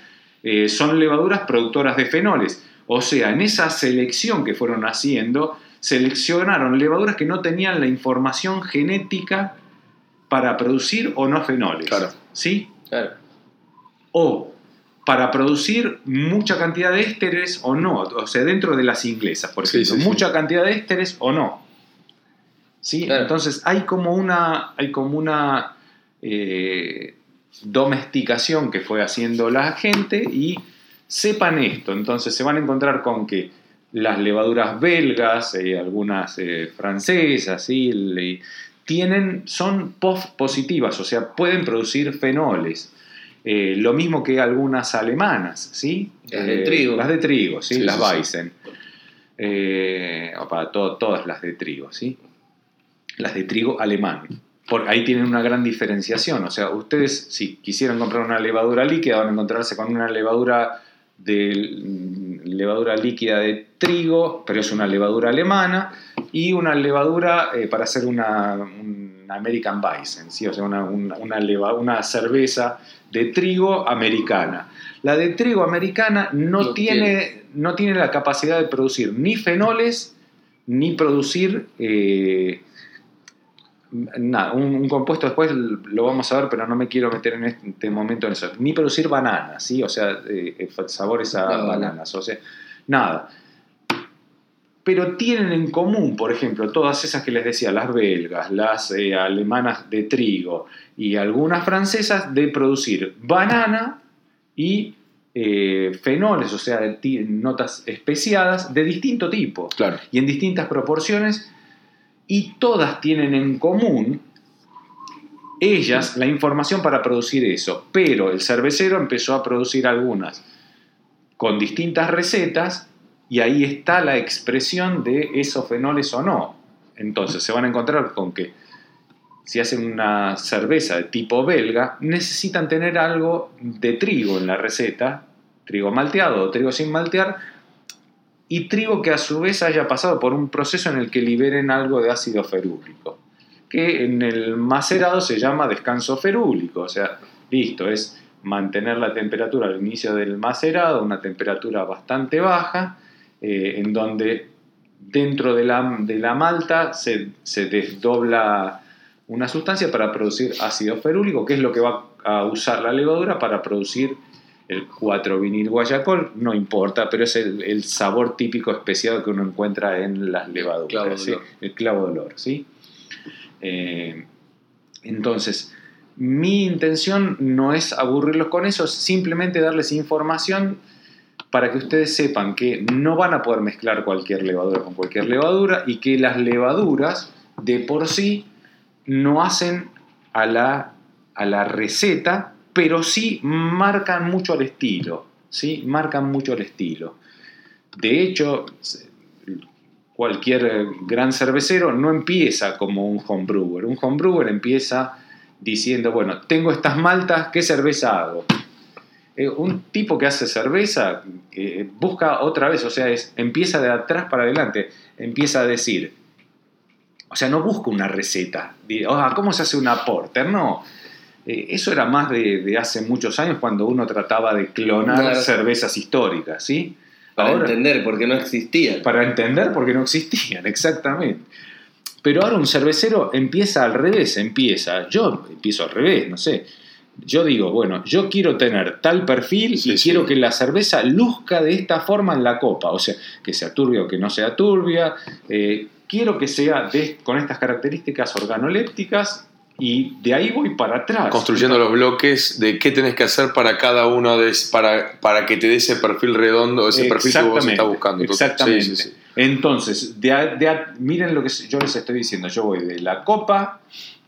son levaduras productoras de fenoles o sea, en esa selección que fueron haciendo, seleccionaron levaduras que no tenían la información genética para producir o no fenoles. Claro. ¿Sí? Claro. O para producir mucha cantidad de ésteres o no. O sea, dentro de las inglesas, por ejemplo. mucha cantidad de ésteres o no. ¿Sí? Entonces hay como una. Hay como una eh, domesticación que fue haciendo la gente y sepan esto. Entonces se van a encontrar con que las levaduras belgas, eh, algunas eh, francesas, tienen, son post positivas, o sea, pueden producir fenoles. Eh, lo mismo que algunas alemanas, ¿sí? Las de trigo. Las de trigo, ¿sí? las Weizen. para todas las de trigo, ¿sí? Las de trigo alemán. Por, ahí tienen una gran diferenciación. O sea, ustedes si quisieran comprar una levadura líquida van a encontrarse con una levadura de levadura líquida de trigo, pero es una levadura alemana, y una levadura eh, para hacer una, American Bison, ¿sí? o sea, una, una, cerveza de trigo americana. La de trigo americana no, tiene, no tiene la capacidad de producir ni fenoles, ni producir eh, nada, un, compuesto después lo vamos a ver, pero no me quiero meter en este momento en eso. Ni producir bananas, ¿sí? O sea, eh, eh, sabores a bananas, o sea, nada. Pero tienen en común, por ejemplo, todas esas que les decía, las belgas, las eh, alemanas de trigo y algunas francesas, de producir banana y fenoles, o sea, notas especiadas de distinto tipo claro. y en distintas proporciones y todas tienen en común ellas la información para producir eso, pero el cervecero empezó a producir algunas con distintas recetas y ahí está la expresión de esos fenoles o no. Entonces se van a encontrar con que si hacen una cerveza de tipo belga, necesitan tener algo de trigo en la receta, trigo malteado o trigo sin maltear, y trigo que a su vez haya pasado por un proceso en el que liberen algo de ácido ferúlico, que en el macerado se llama descanso ferúlico, o sea, listo, es mantener la temperatura al inicio del macerado, una temperatura bastante baja, eh, en donde dentro de la, de la malta se, se, desdobla una sustancia para producir ácido ferúlico, que es lo que va a usar la levadura para producir el 4 vinil guayacol, no importa, pero es el, sabor típico especial que uno encuentra en las levaduras, el clavo de olor. ¿sí? Eh, entonces, mi intención no es aburrirlos con eso, simplemente darles información para que ustedes sepan que no van a poder mezclar cualquier levadura con cualquier levadura y que las levaduras de por sí no hacen a la, a la receta pero sí marcan mucho el estilo, ¿sí? Marcan mucho el estilo. De hecho, cualquier gran cervecero no empieza como un homebrewer. Un homebrewer empieza diciendo, bueno, tengo estas maltas, ¿qué cerveza hago? Eh, un tipo que hace cerveza busca otra vez, o sea, empieza de atrás para adelante, empieza a decir, o sea, no busca una receta, ah, ¿cómo se hace una porter? No, eh, eso era más de, hace muchos años cuando uno trataba de clonar cervezas históricas, ¿sí? Para entender por qué no existían. Para entender por qué no existían, exactamente. Pero ahora un cervecero empieza al revés, empieza, yo empiezo al revés, no sé. Yo digo, bueno, yo quiero tener tal perfil y quiero que la cerveza luzca de esta forma en la copa, o sea, que sea turbia o que no sea turbia. Eh, quiero que sea con estas características organolépticas y de ahí voy para atrás. Construyendo los bloques de qué tenés que hacer para cada uno de para, para que te dé ese perfil redondo, ese perfil que vos estás buscando. Exactamente. Entonces, de, miren lo que yo les estoy diciendo. Yo voy de la copa,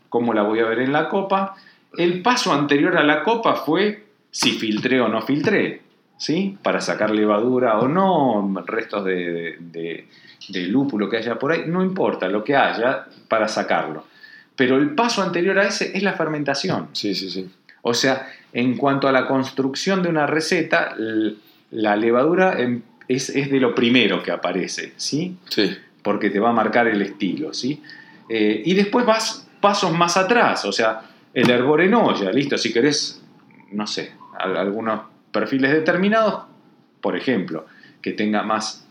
cómo la voy a ver en la copa. El paso anterior a la copa fue si filtré o no filtré, ¿sí? Para sacar levadura o no, restos de, de lúpulo que haya por ahí, no importa lo que haya para sacarlo. Pero el paso anterior a ese es la fermentación. Sí, sí, sí. O sea, en cuanto a la construcción de una receta, la levadura em, es, de lo primero que aparece, ¿sí? Sí. Porque te va a marcar el estilo, ¿sí? Eh, y después vas pasos más atrás, o sea, el hervor en olla, listo, si querés, no sé, algunos perfiles determinados, por ejemplo, que tenga más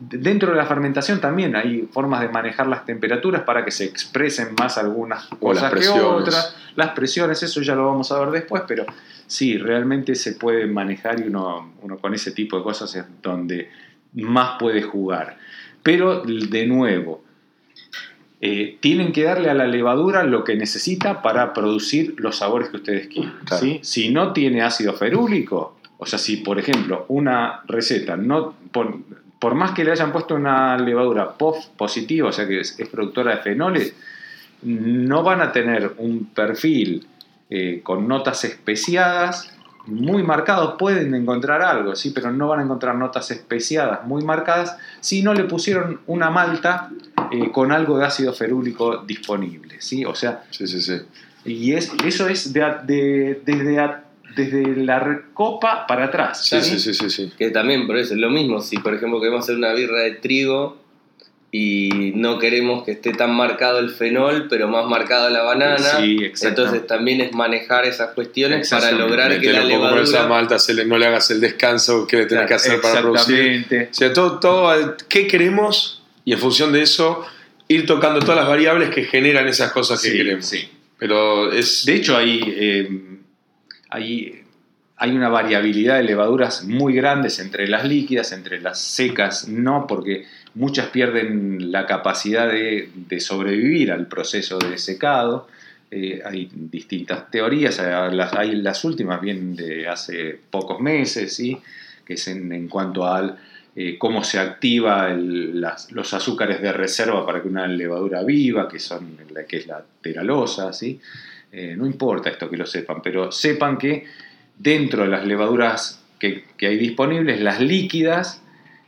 Dentro de la fermentación también hay formas de manejar las temperaturas para que se expresen más algunas cosas que otras. Las presiones, eso ya lo vamos a ver después, pero sí, realmente se puede manejar y uno, uno con ese tipo de cosas es donde más puede jugar. Pero de nuevo, eh, tienen que darle a la levadura lo que necesita para producir los sabores que ustedes quieren. Si no tiene ácido ferúlico, o sea, si por ejemplo una receta no, por más que le hayan puesto una levadura POF positiva, o sea que es, productora de fenoles, no van a tener un perfil eh, con notas especiadas muy marcados pueden encontrar algo, ¿sí? pero no van a encontrar notas especiadas muy marcadas si no le pusieron una malta eh, con algo de ácido ferúlico disponible. ¿sí? O sea, Sí, sí, sí. y es, eso es de, de- desde, desde la copa para atrás. Sí, ¿sí? sí, sí. Que también, por eso es lo mismo. Si, por ejemplo, queremos hacer una birra de trigo y no queremos que esté tan marcado el fenol, pero más marcado la banana, Sí, exacto. entonces también es manejar esas cuestiones para lograr que la por esa levadura... malta, se le- no le hagas el descanso que le tenés que hacer para producir. Exactamente. O sea, todo, todo, ¿qué queremos? Y en función de eso, ir tocando todas las variables que generan esas cosas que Sí, queremos. sí. Pero es. De hecho, hay, eh, hay, una variabilidad de levaduras muy grandes entre las líquidas, entre las secas, no, porque muchas pierden la capacidad de, sobrevivir al proceso de secado. Eh, hay distintas teorías, las, hay las últimas bien de hace pocos meses, ¿sí? que es en, cuanto a cómo se activa los azúcares de reserva para que una levadura viva, que, son, que es la teralosa, ¿sí? Eh, no importa esto que lo sepan, pero sepan que dentro de las levaduras que, que hay disponibles, las líquidas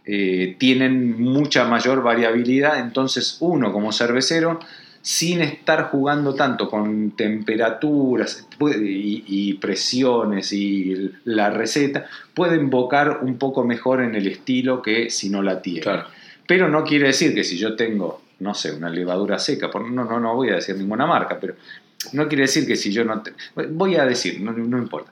eh, tienen mucha mayor variabilidad, entonces uno como cervecero, sin estar jugando tanto con temperaturas y, y presiones y la receta, puede invocar un poco mejor en el estilo que si no la tiene. Claro. Pero no quiere decir que si yo tengo, no sé, una levadura seca, no, no, no voy a decir ninguna marca, pero no quiere decir que si yo no... te- voy a decir, no, no importa,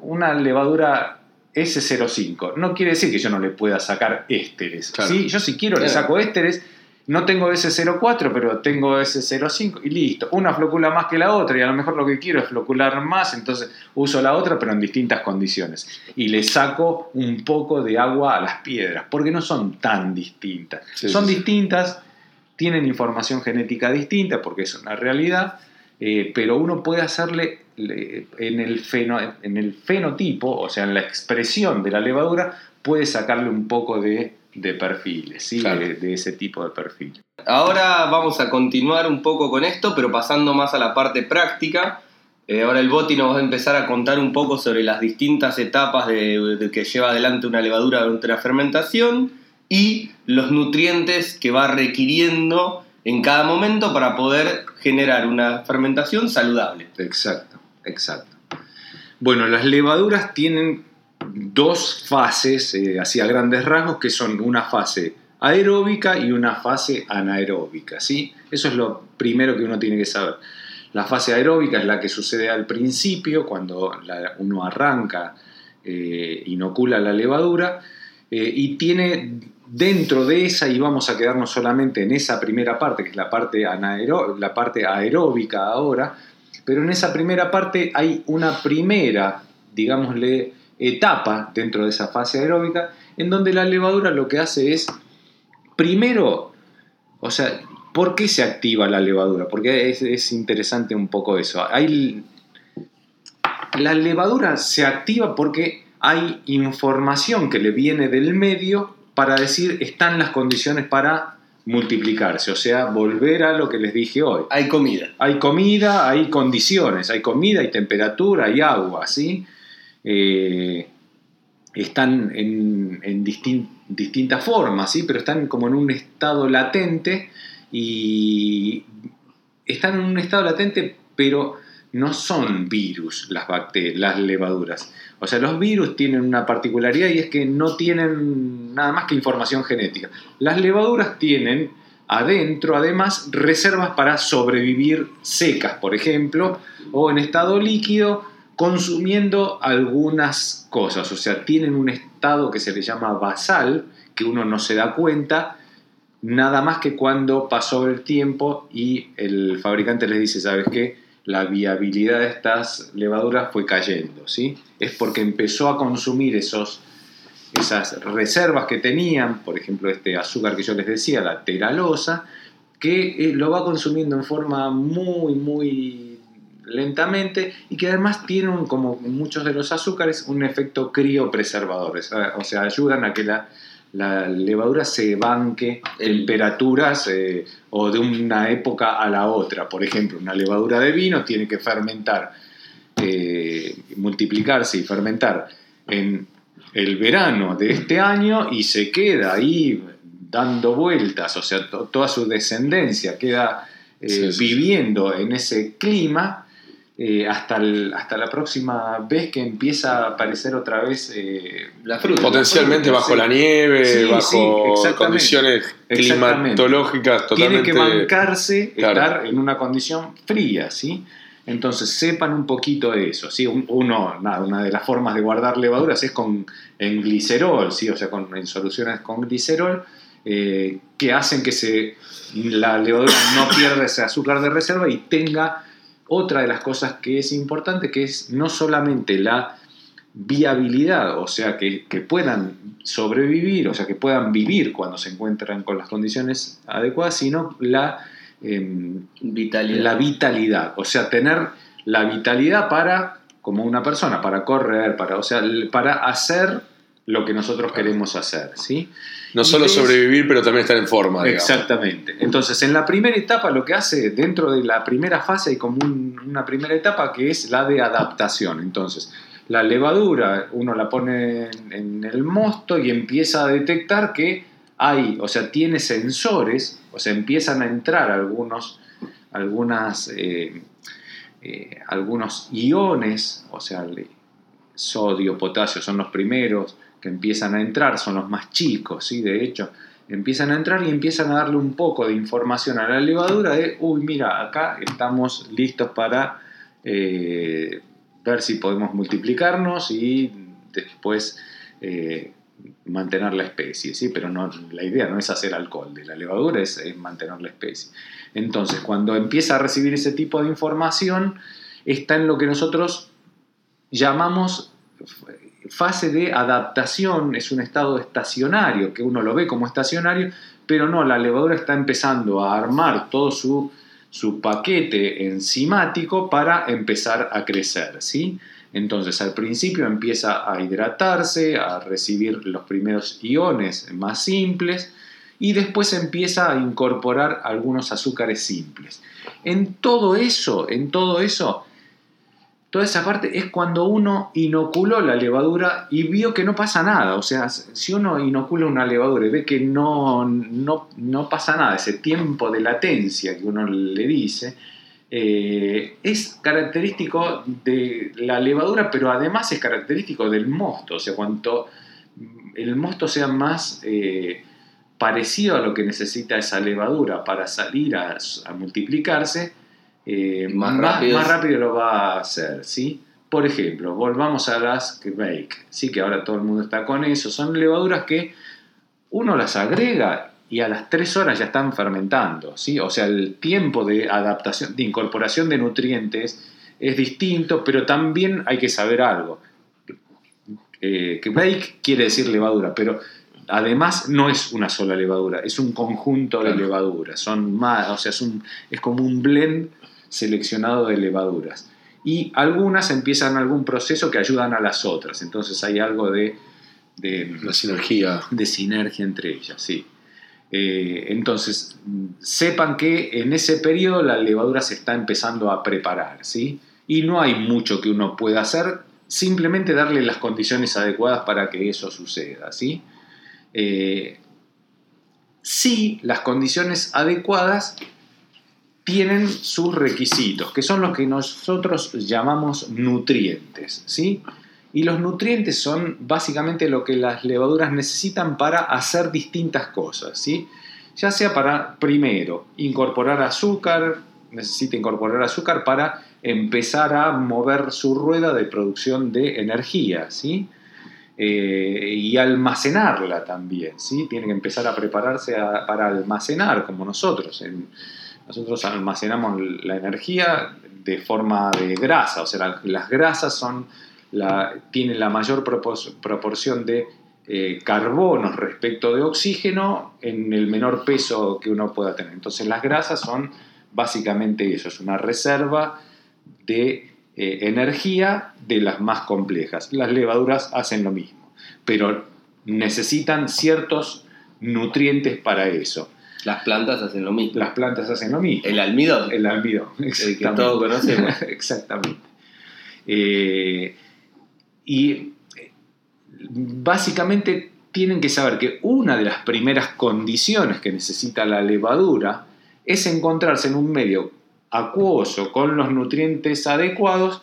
una levadura S05, no quiere decir que yo no le pueda sacar ésteres. Claro. ¿sí? Yo si quiero le saco ésteres, no tengo S04, pero tengo S05 y listo. Una flocula más que la otra y a lo mejor lo que quiero es flocular más, entonces uso la otra pero en distintas condiciones. Y le saco un poco de agua a las piedras, porque no son tan distintas. Sí, son sí. distintas, tienen información genética distinta porque es una realidad, eh, pero uno puede hacerle le- en el, feno- en el fenotipo, o sea, en la expresión de la levadura, puede sacarle un poco de, de perfiles, ¿sí? Claro. de, de ese tipo de perfil. Ahora vamos a continuar un poco con esto, pero pasando más a la parte práctica. Eh, ahora el Boti nos va a empezar a contar un poco sobre las distintas etapas de, de que lleva adelante una levadura durante la fermentación y los nutrientes que va requiriendo en cada momento para poder generar una fermentación saludable. Exacto, exacto. Bueno, las levaduras tienen dos fases, eh, así a grandes rasgos, que son una fase aeróbica y una fase anaeróbica, ¿sí? Eso es lo primero que uno tiene que saber. La fase aeróbica es la que sucede al principio, cuando uno arranca, eh, inocula la levadura, eh, y tiene dentro de esa, y vamos a quedarnos solamente en esa primera parte, que es la parte, anaero- la parte aeróbica ahora, pero en esa primera parte hay una primera, digámosle, etapa dentro de esa fase aeróbica, en donde la levadura lo que hace es, primero, o sea, ¿por qué se activa la levadura? Porque es, es interesante un poco eso. Hay, la levadura se activa porque hay información que le viene del medio para decir están las condiciones para multiplicarse, o sea, volver a lo que les dije hoy. Hay comida. Hay comida, hay condiciones, hay comida, hay temperatura, hay agua, ¿sí? Eh, están en, en distin- distintas formas, ¿sí? Pero están como en un estado latente y están en un estado latente, pero no son virus las bacterias, las levaduras. O sea, los virus tienen una particularidad y es que no tienen nada más que información genética. Las levaduras tienen adentro, además, reservas para sobrevivir secas, por ejemplo, o en estado líquido, consumiendo algunas cosas. O sea, tienen un estado que se le llama basal, que uno no se da cuenta, nada más que cuando pasó el tiempo y el fabricante les dice, ¿sabes qué? La viabilidad de estas levaduras fue cayendo, ¿sí? Es porque empezó a consumir esos, esas reservas que tenían, por ejemplo, este azúcar que yo les decía, la teralosa, que eh, lo va consumiendo en forma muy, muy lentamente y que además tiene, un- como muchos de los azúcares, un efecto criopreservador, o sea, o sea, ayudan a que la, la levadura se banque El- temperaturas eh, o de una época a la otra. Por ejemplo, una levadura de vino tiene que fermentar eh, multiplicarse y fermentar en el verano de este año y se queda ahí dando vueltas, o sea, toda su descendencia queda eh, viviendo en ese clima, eh, hasta, hasta la próxima vez que empieza a aparecer otra vez eh, la fruta. Potencialmente bajo la nieve, bajo condiciones climatológicas totalmente. Tiene que bancarse estar en una condición fría, ¿sí? Entonces sepan un poquito de eso. ¿sí? Uno, una de las formas de guardar levaduras es con en glicerol, ¿sí? o sea, con, en soluciones con glicerol, eh, que hacen que se, la levadura no pierda ese azúcar de reserva y tenga otra de las cosas que es importante, que es no solamente la viabilidad, o sea, que, puedan sobrevivir, o sea, que puedan vivir cuando se encuentran con las condiciones adecuadas, sino la, vitalidad. la vitalidad, o sea, tener la vitalidad para, como una persona, para correr, para, o sea, para hacer lo que nosotros queremos hacer, ¿sí? No solo sobrevivir, pero también estar en forma. Exactamente. Entonces, en la primera etapa, lo que hace dentro de la primera fase hay como una primera etapa que es la de adaptación. Entonces, la levadura, uno la pone en, el mosto y empieza a detectar que hay, o sea, tiene sensores, o sea, empiezan a entrar algunos, algunas, eh, eh, algunos iones, o sea, sodio, potasio son los primeros, que empiezan a entrar, son los más chicos, ¿sí? de hecho, empiezan a entrar y empiezan a darle un poco de información a la levadura de, uy, mira, acá estamos listos para eh, ver si podemos multiplicarnos y después mantener la especie, ¿sí? pero no, la idea no es hacer alcohol de la levadura, es, mantener la especie. Entonces, cuando empieza a recibir ese tipo de información, está en lo que nosotros llamamos fase de adaptación, es un estado estacionario, que uno lo ve como estacionario, pero no, la levadura está empezando a armar todo su, su paquete enzimático para empezar a crecer, ¿sí? Entonces al principio empieza a hidratarse, a recibir los primeros iones más simples y después empieza a incorporar algunos azúcares simples. En todo eso, en todo eso, toda esa parte es cuando uno inoculó la levadura y vio que no pasa nada. O sea, si uno inocula una levadura y ve que no, no, pasa nada, ese tiempo de latencia que uno le dice, eh, es característico de la levadura, pero además es característico del mosto. O sea, cuanto el mosto sea más eh, parecido a lo que necesita esa levadura para salir a multiplicarse, eh, más, rápido. lo va a hacer, ¿sí? Por ejemplo, volvamos a las bake, sí que ahora todo el mundo está con eso, son levaduras que uno las agrega y a las 3 horas ya están fermentando, ¿sí? O sea, el tiempo de adaptación, de incorporación de nutrientes es distinto, pero también hay que saber algo. Eh, que bake quiere decir levadura, pero además no es una sola levadura, es un conjunto de levaduras, son más, o sea, es, un, es como un blend seleccionado de levaduras. Y algunas empiezan algún proceso que ayudan a las otras. Entonces hay algo de... de la sinergia. De sinergia entre ellas, sí. Eh, entonces, sepan que en ese periodo la levadura se está empezando a preparar, ¿sí? Y no hay mucho que uno pueda hacer, simplemente darle las condiciones adecuadas para que eso suceda, ¿sí? Eh, sí, las condiciones adecuadas tienen sus requisitos, que son los que nosotros llamamos nutrientes, ¿sí? Y los nutrientes son básicamente lo que las levaduras necesitan para hacer distintas cosas, ¿sí? Ya sea para, primero, incorporar azúcar, necesita incorporar azúcar para empezar a mover su rueda de producción de energía, ¿sí? Eh, y almacenarla también, ¿sí? Tiene que empezar a prepararse para almacenar, como nosotros, nosotros almacenamos la energía de forma de grasa, o sea, las grasas son la, tienen la mayor proporción de eh, carbono respecto de oxígeno en el menor peso que uno pueda tener. Entonces las grasas son básicamente eso, es una reserva de eh, energía de las más complejas. Las levaduras hacen lo mismo, pero necesitan ciertos nutrientes para eso. Las plantas hacen lo mismo. Las plantas hacen lo mismo. El almidón. El almidón, El que todos conocemos. exactamente. Eh, y básicamente tienen que saber que una de las primeras condiciones que necesita la levadura es encontrarse en un medio acuoso con los nutrientes adecuados,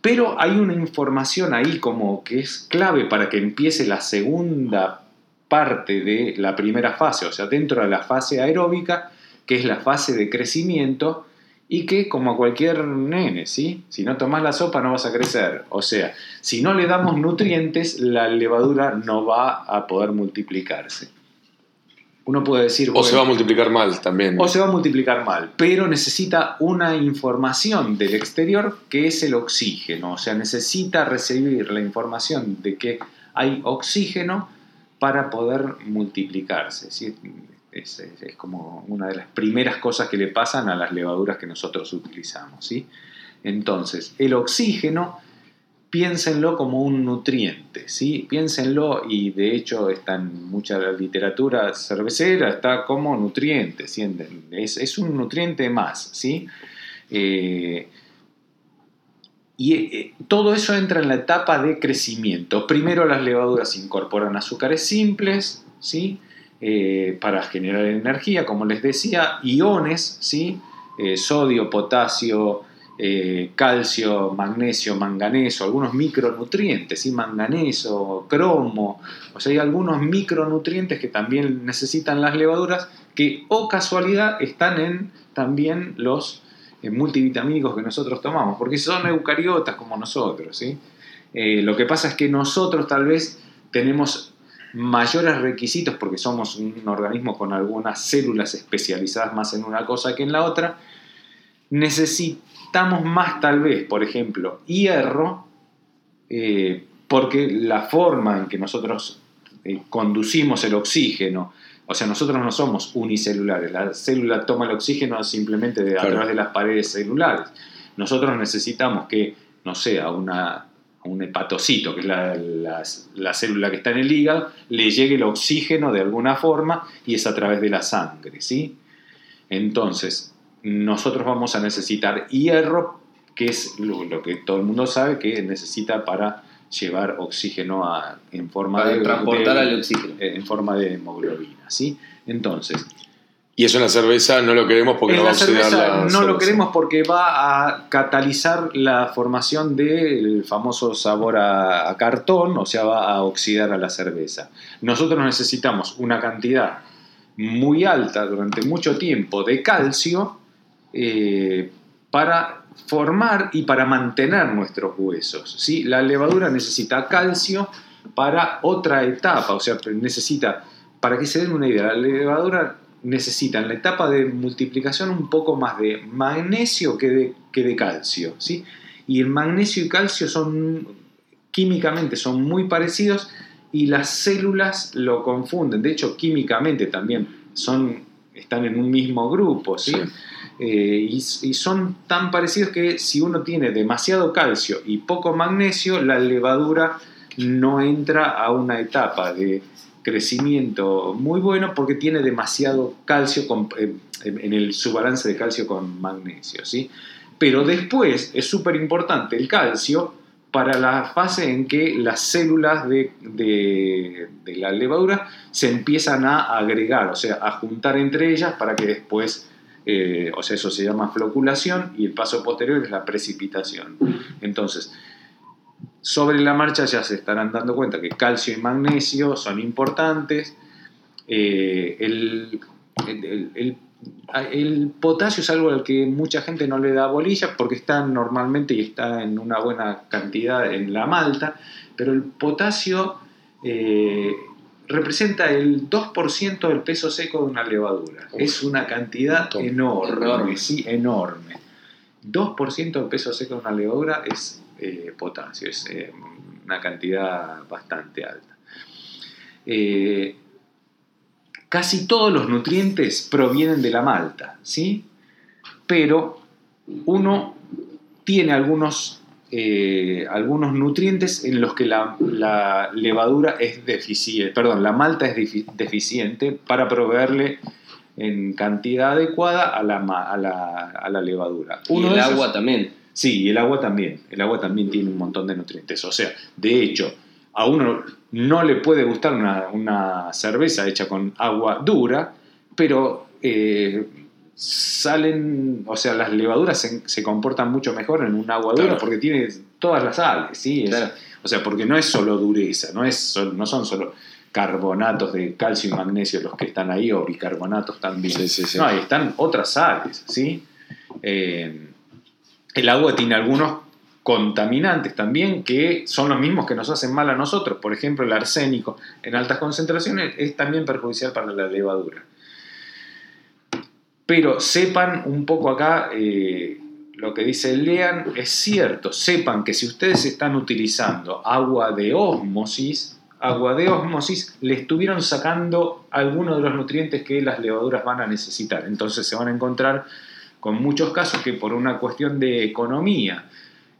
pero hay una información ahí como que es clave para que empiece la segunda parte de la primera fase, o sea, dentro de la fase aeróbica, que es la fase de crecimiento, y que como a cualquier nene, ¿sí? Si no tomas la sopa no vas a crecer. O sea, si no le damos nutrientes, la levadura no va a poder multiplicarse. Uno puede decir... O se va a multiplicar mal también. O se va a multiplicar mal, pero necesita una información del exterior que es el oxígeno. O sea, necesita recibir la información de que hay oxígeno para poder multiplicarse. ¿sí? Es, como una de las primeras cosas que le pasan a las levaduras que nosotros utilizamos. ¿sí? Entonces, el oxígeno, piénsenlo como un nutriente, ¿sí? piénsenlo, y de hecho está en mucha literatura cervecera, está como nutriente, es, es, un nutriente más. ¿sí? Eh, y eh, todo eso entra en la etapa de crecimiento. Primero las levaduras incorporan azúcares simples, ¿sí? Eh, para generar energía, como les decía, iones, ¿sí? Eh, sodio, potasio, eh, calcio, magnesio, manganeso, algunos micronutrientes, ¿sí? manganeso, cromo, o sea, hay algunos micronutrientes que también necesitan las levaduras que, o casualidad, están en también los multivitamínicos que nosotros tomamos, porque son eucariotas como nosotros. ¿sí? lo que pasa es que nosotros tal vez tenemos mayores requisitos porque somos un organismo con algunas células especializadas más en una cosa que en la otra, necesitamos más tal vez, por ejemplo, hierro, eh, porque la forma en que nosotros eh, conducimos el oxígeno, o sea, nosotros no somos unicelulares, la célula toma el oxígeno simplemente de, a través de las paredes celulares. Nosotros necesitamos que, no sé, a una un hepatocito, que es la, célula que está en el hígado, le llegue el oxígeno de alguna forma y es a través de la sangre, ¿sí? Entonces, nosotros vamos a necesitar hierro, que es lo, que todo el mundo sabe que necesita para llevar oxígeno en forma de... transportar al oxígeno. En forma de hemoglobina, ¿sí? Entonces, y eso en la cerveza no lo queremos porque no va a oxidar la No lo queremos porque va a catalizar la formación del famoso sabor a, cartón, o sea, va a oxidar a la cerveza. Nosotros necesitamos una cantidad muy alta durante mucho tiempo de calcio eh, para formar y para mantener nuestros huesos. ¿sí? La levadura necesita calcio para otra etapa, o sea, necesita, para que se den una idea, la levadura necesitan la etapa de multiplicación un poco más de magnesio que de, que de calcio. ¿sí? Y el magnesio y calcio son químicamente son muy parecidos y las células lo confunden. De hecho, químicamente también son, están en un mismo grupo. ¿sí? Eh, y, y, son tan parecidos que si uno tiene demasiado calcio y poco magnesio, la levadura no entra a una etapa de crecimiento muy bueno porque tiene demasiado calcio eh, en el, su balance de calcio con magnesio. ¿sí? Pero después es súper importante el calcio para la fase en que las células de, la levadura se empiezan a agregar, o sea, a juntar entre ellas para que después, eh, o sea, eso se llama floculación y el paso posterior es la precipitación. Entonces, sobre la marcha ya se estarán dando cuenta que calcio y magnesio son importantes. Eh, el, potasio es algo al que mucha gente no le da bolilla porque está normalmente y está en una buena cantidad en la malta, pero el potasio eh, representa el 2% del peso seco de una levadura. es una cantidad enorme, enorme, sí, enorme. 2% del peso seco de una levadura es eh, potasio, es eh, una cantidad bastante alta. Eh, casi todos los nutrientes provienen de la malta, ¿sí? Pero uno tiene algunos, algunos nutrientes en los que la, levadura es deficiente, perdón, la malta es deficiente para proveerle en cantidad adecuada a la, a la, levadura. y el agua también Sí, el agua también. El agua también tiene un montón de nutrientes. O sea, de hecho, a uno no le puede gustar una, cerveza hecha con agua dura, pero eh, salen, o sea, las levaduras se, comportan mucho mejor en un agua dura porque tiene todas las sales, ¿sí? O sea, porque no es solo dureza, no, es, no son solo carbonatos de calcio y magnesio los que están ahí, o bicarbonatos también. no, ahí están otras sales, ¿sí? Eh, el agua tiene algunos contaminantes también que son los mismos que nos hacen mal a nosotros. Por ejemplo, el arsénico en altas concentraciones es también perjudicial para la levadura. Pero sepan un poco acá eh, lo que dice Lean, es cierto, sepan que si ustedes están utilizando agua de ósmosis, agua de ósmosis, le estuvieron sacando algunos de los nutrientes que las levaduras van a necesitar. Entonces se van a encontrar con muchos casos que por una cuestión de economía,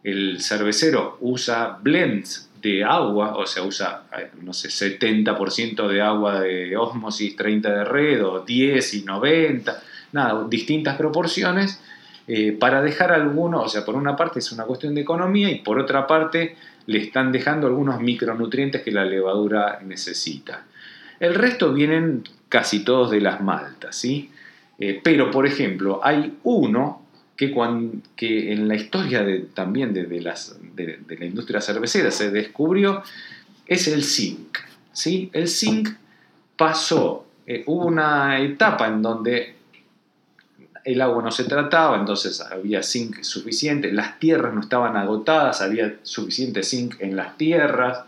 el cervecero usa blends de agua, o sea, usa, eh, no sé, 70% de agua de osmosis, 30 de red, o 10 y 90, nada, distintas proporciones, eh, para dejar algunos, o sea, por una parte es una cuestión de economía y por otra parte le están dejando algunos micronutrientes que la levadura necesita. El resto vienen casi todos de las maltas, ¿sí? Eh, pero, por ejemplo, hay uno que, en la historia también de, la industria cervecera se descubrió, es el zinc. ¿sí? El zinc pasó, eh, hubo una etapa en donde el agua no se trataba, entonces había zinc suficiente, las tierras no estaban agotadas, había suficiente zinc en las tierras.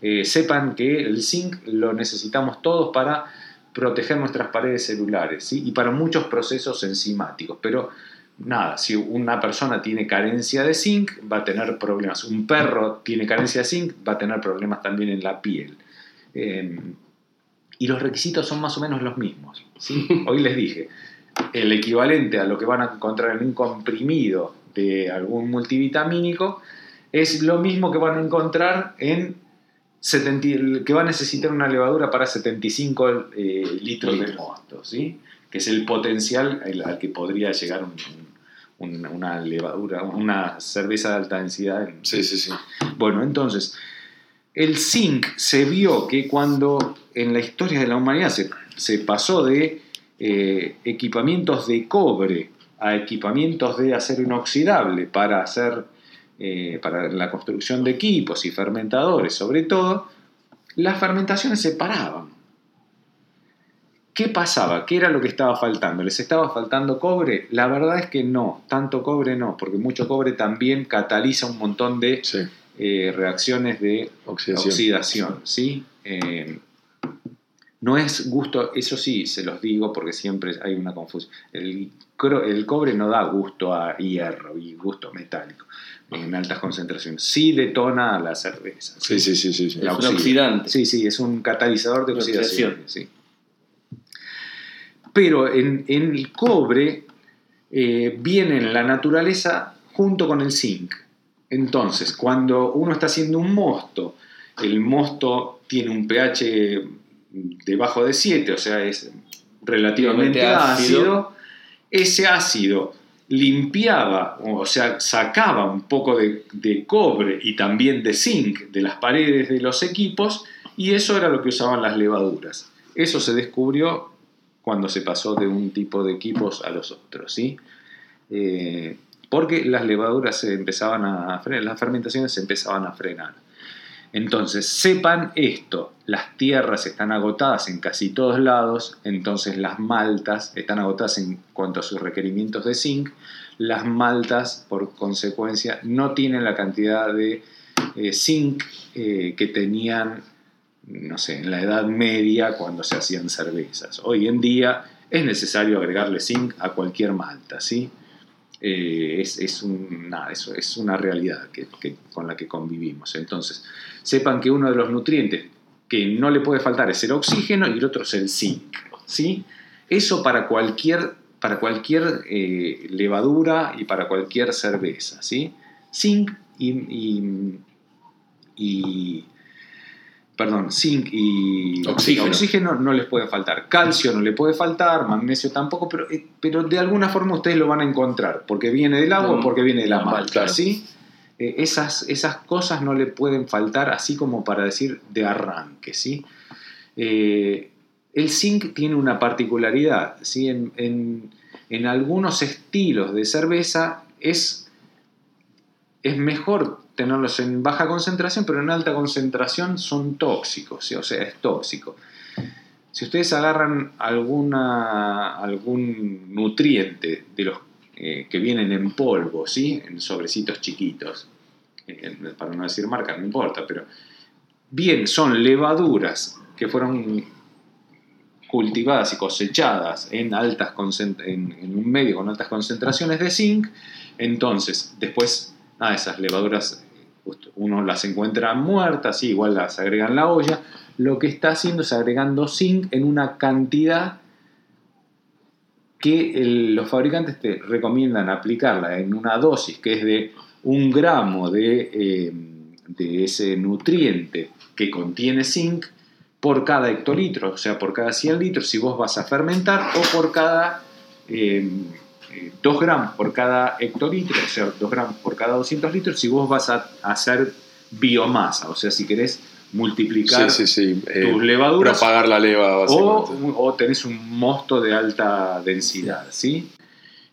Eh, sepan que el zinc lo necesitamos todos para proteger nuestras paredes celulares y para muchos procesos enzimáticos. Pero nada, si una persona tiene carencia de zinc, va a tener problemas. Un perro tiene carencia de zinc, va a tener problemas también en la piel. Em, y los requisitos son más o menos los mismos. Hoy les dije, el equivalente a lo que van a encontrar en un comprimido de algún multivitamínico es lo mismo que van a encontrar en que va a necesitar una levadura para 75 eh, litros de mosto, ¿sí? que es el potencial al que podría llegar una levadura, una cerveza de alta densidad. Sí, sí, sí. Bueno, entonces, el zinc se vio que cuando en la historia de la humanidad se, pasó de eh, equipamientos de cobre a equipamientos de acero inoxidable para hacer eh, para la construcción de equipos y fermentadores sobre todo, las fermentaciones se paraban. ¿Qué pasaba? ¿Qué era lo que estaba faltando? ¿Les estaba faltando cobre? La verdad es que no, tanto cobre no, porque mucho cobre también cataliza un montón de eh, reacciones de oxidación. ¿sí? Eh, no es gusto, eso sí, se los digo porque siempre hay una confusión. El, el cobre no da gusto a hierro y gusto metálico en altas concentraciones. Sí detona la cerveza. Sí, sí, sí. sí, Es un oxidante. Sí, sí, es un catalizador de oxidación. Sí. Pero en, el cobre eh, viene en la naturaleza junto con el zinc. Entonces, cuando uno está haciendo un mosto, el mosto tiene un pH debajo de 7, o sea, es relativamente ácido, ese ácido limpiaba, o sea, sacaba un poco de, cobre y también de zinc de las paredes de los equipos y eso era lo que usaban las levaduras. Eso se descubrió cuando se pasó de un tipo de equipos a los otros, ¿sí? Eh, porque las levaduras se empezaban a frenar, las fermentaciones se empezaban a frenar. Entonces, sepan esto, las tierras están agotadas en casi todos lados, entonces las maltas están agotadas en cuanto a sus requerimientos de zinc, las maltas por consecuencia no tienen la cantidad de eh, zinc eh, que tenían, no sé, en la Edad Media cuando se hacían cervezas. Hoy en día es necesario agregarle zinc a cualquier malta, ¿sí? Eh, es, una, es, una realidad con la que convivimos. Entonces, sepan que uno de los nutrientes que no le puede faltar es el oxígeno y el otro es el zinc. ¿sí? Eso para cualquier, para cualquier eh, levadura y para cualquier cerveza. ¿sí? Zinc y, perdón, zinc y Oxígeno. oxígeno no les puede faltar. Calcio no le puede faltar, magnesio tampoco, pero, eh, pero de alguna forma ustedes lo van a encontrar, porque viene del agua o Mm. porque viene de la malta, Claro. ¿sí? Eh, esas, esas cosas no le pueden faltar, así como para decir de arranque, ¿sí? Eh, el zinc tiene una particularidad, ¿sí? En, en- en algunos estilos de cerveza es, es mejor tenerlos en baja concentración, pero en alta concentración son tóxicos, o sea, es tóxico. Si ustedes agarran alguna, algún nutriente de los eh, que vienen en polvo, ¿sí? en sobrecitos chiquitos, eh, para no decir marca, no importa, pero bien son levaduras que fueron cultivadas y cosechadas en, altas en, en un medio con altas concentraciones de zinc, entonces después nada, esas levaduras uno las encuentra muertas, sí, igual las agrega en la olla, lo que está haciendo es agregando zinc en una cantidad que los fabricantes te recomiendan aplicarla en una dosis que es de un gramo de, eh, de ese nutriente que contiene zinc por cada hectolitro, o sea, por cada 100 litros, si vos vas a fermentar, o por cada eh, eh, 2 gramos por cada hectolitro, o sea, 2 gramos por cada 200 litros, si vos vas a hacer biomasa, o sea, si querés multiplicar Sí, sí, sí. eh, tus levaduras propagar la leva, o, o tenés un mosto de alta densidad, ¿sí?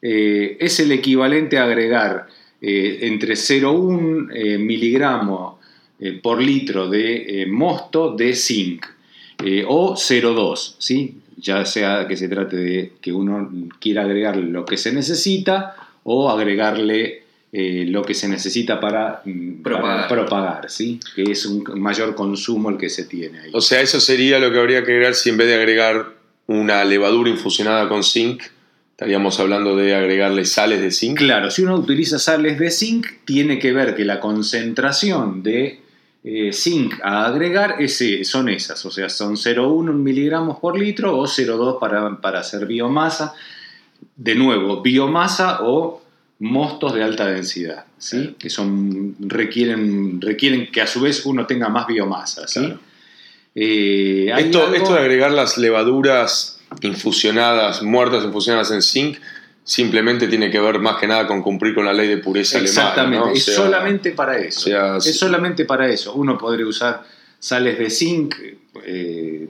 Eh, es el equivalente a agregar eh, entre 0,1 eh, miligramo eh, por litro de eh, mosto de zinc eh, o 0,2, ¿sí? Ya sea que se trate de que uno quiera agregar lo que se necesita o agregarle eh, lo que se necesita para mm, para Propagar. propagar, ¿sí? Que es un mayor consumo el que se tiene ahí. O sea, eso sería lo que habría que agregar si en vez de agregar una levadura infusionada con zinc, estaríamos hablando de agregarle sales de zinc. Claro, si uno utiliza sales de zinc, tiene que ver que la concentración de eh, zinc a agregar es, eh, son esas, o sea, son 0,1 miligramos por litro o 0,2 para, para hacer biomasa. De nuevo, biomasa o mostos de alta densidad, ¿sí? Claro. que son, requieren, requieren que a su vez uno tenga más biomasa. ¿sí? Claro. Eh, Esto, algo- esto de agregar las levaduras infusionadas, muertas infusionadas en zinc, simplemente tiene que ver más que nada con cumplir con la ley de pureza Exactamente, alemana. ¿no? O es sea, solamente para eso. sea, es solamente para eso. Uno podría usar sales de zinc eh,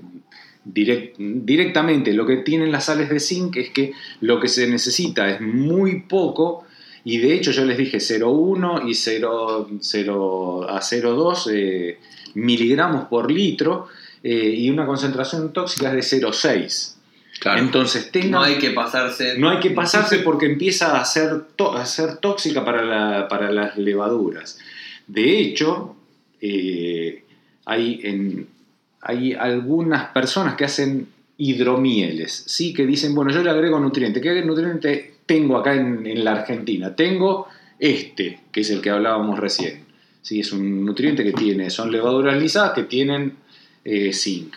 direct- directamente. Lo que tienen las sales de zinc es que lo que se necesita es muy poco. Y de hecho yo les dije 0,1 y 0, 0 a 0,2 eh, miligramos por litro eh, y una concentración tóxica es de 0,6. Claro. Entonces tengan No hay que pasarse. no hay que pasarse porque empieza a ser, to- a ser tóxica para, la- para las levaduras. De hecho, eh, hay, en- hay algunas personas que hacen hidromieles, ¿sí? que dicen, bueno, yo le agrego nutriente. ¿Qué nutriente tengo acá en, en la Argentina? Tengo este, que es el que hablábamos recién. ¿sí? Es un nutriente que tiene, son levaduras lisadas que tienen eh, zinc.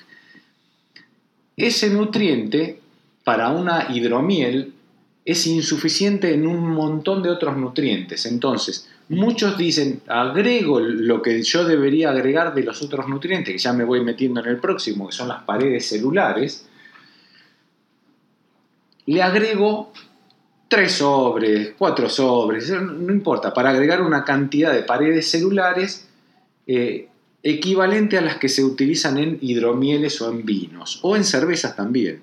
Ese nutriente para una hidromiel es insuficiente en un montón de otros nutrientes. Entonces, muchos dicen, agrego lo que yo debería agregar de los otros nutrientes, que ya me voy metiendo en el próximo, que son las paredes celulares. Le agrego tres sobres, cuatro sobres, no importa, para agregar una cantidad de paredes celulares eh, equivalente a las que se utilizan en hidromieles o en vinos, o en cervezas también.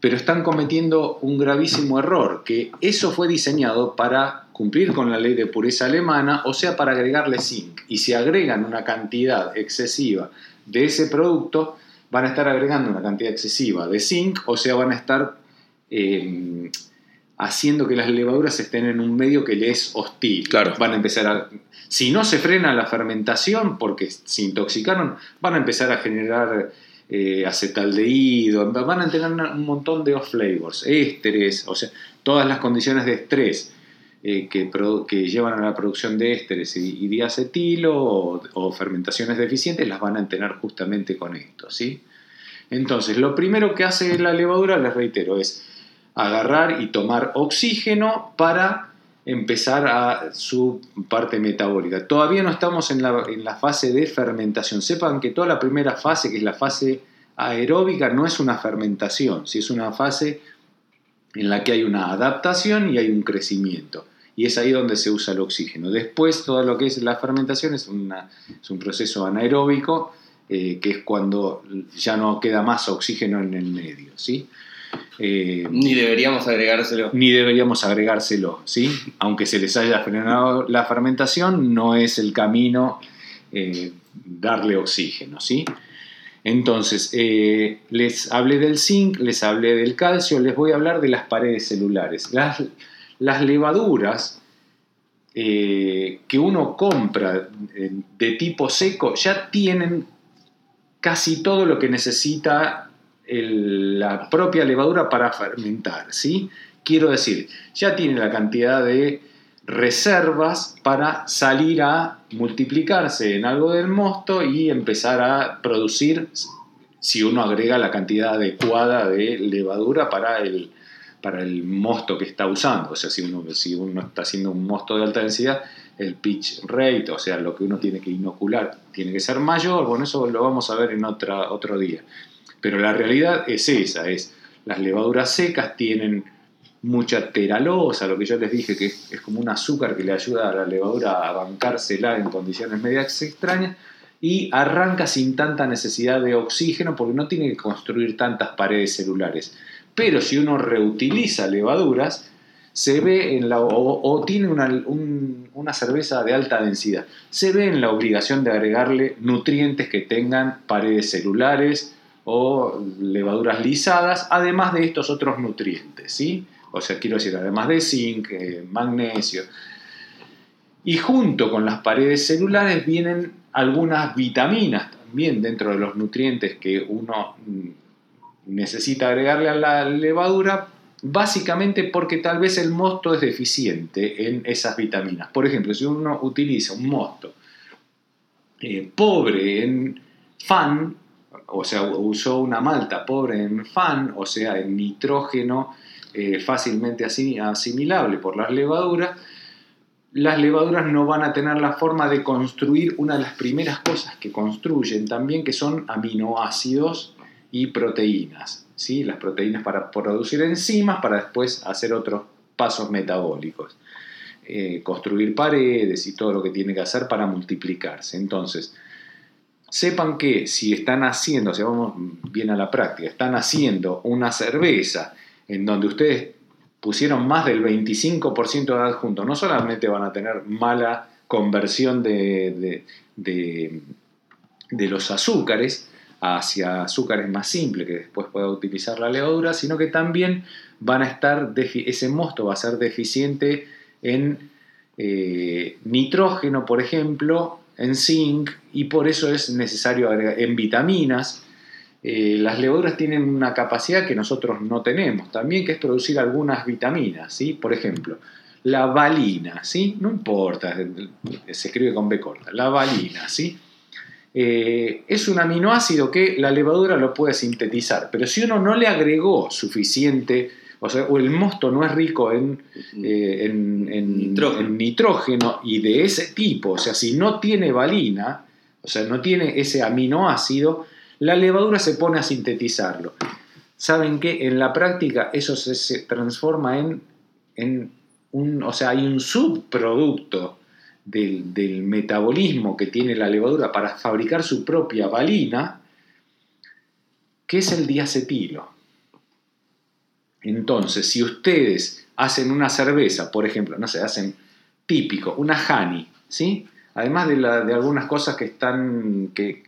Pero están cometiendo un gravísimo error, que eso fue diseñado para cumplir con la ley de pureza alemana, o sea, para agregarle zinc. Y si agregan una cantidad excesiva de ese producto, van a estar agregando una cantidad excesiva de zinc, o sea, van a estar eh, haciendo que las levaduras estén en un medio que les es hostil. Claro. Van a empezar a. Si no se frena la fermentación porque se intoxicaron, van a empezar a generar eh, acetaldehído, van a tener un montón de off-flavors, ésteres, o sea, todas las condiciones de estrés eh, que, llevan a la producción de ésteres y, y diacetilo o, o fermentaciones deficientes las van a tener justamente con esto, ¿sí? Entonces, lo primero que hace la levadura, les reitero, es agarrar y tomar oxígeno para empezar a su parte metabólica. Todavía no estamos en la, en la, fase de fermentación. Sepan que toda la primera fase, que es la fase aeróbica, no es una fermentación, si es una fase en la que hay una adaptación y hay un crecimiento. Y es ahí donde se usa el oxígeno. Después, todo lo que es la fermentación es, es un proceso anaeróbico, eh, que es cuando ya no queda más oxígeno en el medio. ¿sí? Eh, ni deberíamos agregárselo. Ni deberíamos agregárselo, ¿sí? Aunque se les haya frenado la fermentación, no es el camino eh, darle oxígeno, ¿sí? Entonces, eh, les hablé del zinc, les hablé del calcio, les voy a hablar de las paredes celulares. Las, las levaduras que uno compra de tipo seco ya tienen casi todo lo que necesita la propia levadura para fermentar, ¿sí? Quiero decir, ya tiene la cantidad de reservas para salir a multiplicarse en algo del mosto y empezar a producir si uno agrega la cantidad adecuada de levadura para el, para el mosto que está usando. O sea, si uno, si uno está haciendo un mosto de alta densidad, el pitch rate, o sea, lo que uno tiene que inocular, tiene que ser mayor. Bueno, eso lo vamos a ver en otra, otro día. Pero la realidad es esa, es las levaduras secas tienen mucha teralosa, lo que yo les dije que es, como un azúcar que le ayuda a la levadura a bancársela en condiciones medias extrañas y arranca sin tanta necesidad de oxígeno porque no tiene que construir tantas paredes celulares. Pero si uno reutiliza levaduras, se ve en la, o, tiene una, cerveza de alta densidad, se ve en la obligación de agregarle nutrientes que tengan paredes celulares, o levaduras lisadas, además de estos otros nutrientes, ¿sí? O sea, quiero decir, además de zinc, eh, magnesio. Y junto con las paredes celulares vienen algunas vitaminas también dentro de los nutrientes que uno mm, necesita agregarle a la levadura, básicamente porque tal vez el mosto es deficiente en esas vitaminas. Por ejemplo, si uno utiliza un mosto eh, pobre en FAN, o sea, usó una malta pobre en FAN, o sea, en nitrógeno eh, fácilmente asimilable por las levaduras, las levaduras no van a tener la forma de construir una de las primeras cosas que construyen también, que son aminoácidos y proteínas. ¿sí? Las proteínas para producir enzimas, para después hacer otros pasos metabólicos. Eh, construir paredes y todo lo que tiene que hacer para multiplicarse. Entonces, sepan que si están haciendo, si vamos bien a la práctica, están haciendo una cerveza en donde ustedes pusieron más del 25% de adjunto, no solamente van a tener mala conversión de, de, los azúcares hacia azúcares más simples que después pueda utilizar la levadura, sino que también van a estar, ese mosto va a ser deficiente en eh, nitrógeno, por ejemplo, en zinc y por eso es necesario agregar en vitaminas. Eh, las levaduras tienen una capacidad que nosotros no tenemos también, que es producir algunas vitaminas, ¿sí? Por ejemplo, la valina, ¿sí? No importa, se escribe con B corta, la valina, ¿sí? Eh, es un aminoácido que la levadura lo puede sintetizar, pero si uno no le agregó suficiente o sea, el mosto no es rico en, eh, nitrógeno. y de ese tipo, o sea, si no tiene valina, o sea, no tiene ese aminoácido, la levadura se pone a sintetizarlo. ¿Saben qué? En la práctica eso se, transforma en, en, un, o sea, hay un subproducto del, del, metabolismo que tiene la levadura para fabricar su propia valina, que es el diacetilo. Entonces, si ustedes hacen una cerveza, por ejemplo, no sé, hacen típico, una honey, ¿sí? Además de, de algunas cosas que están, que,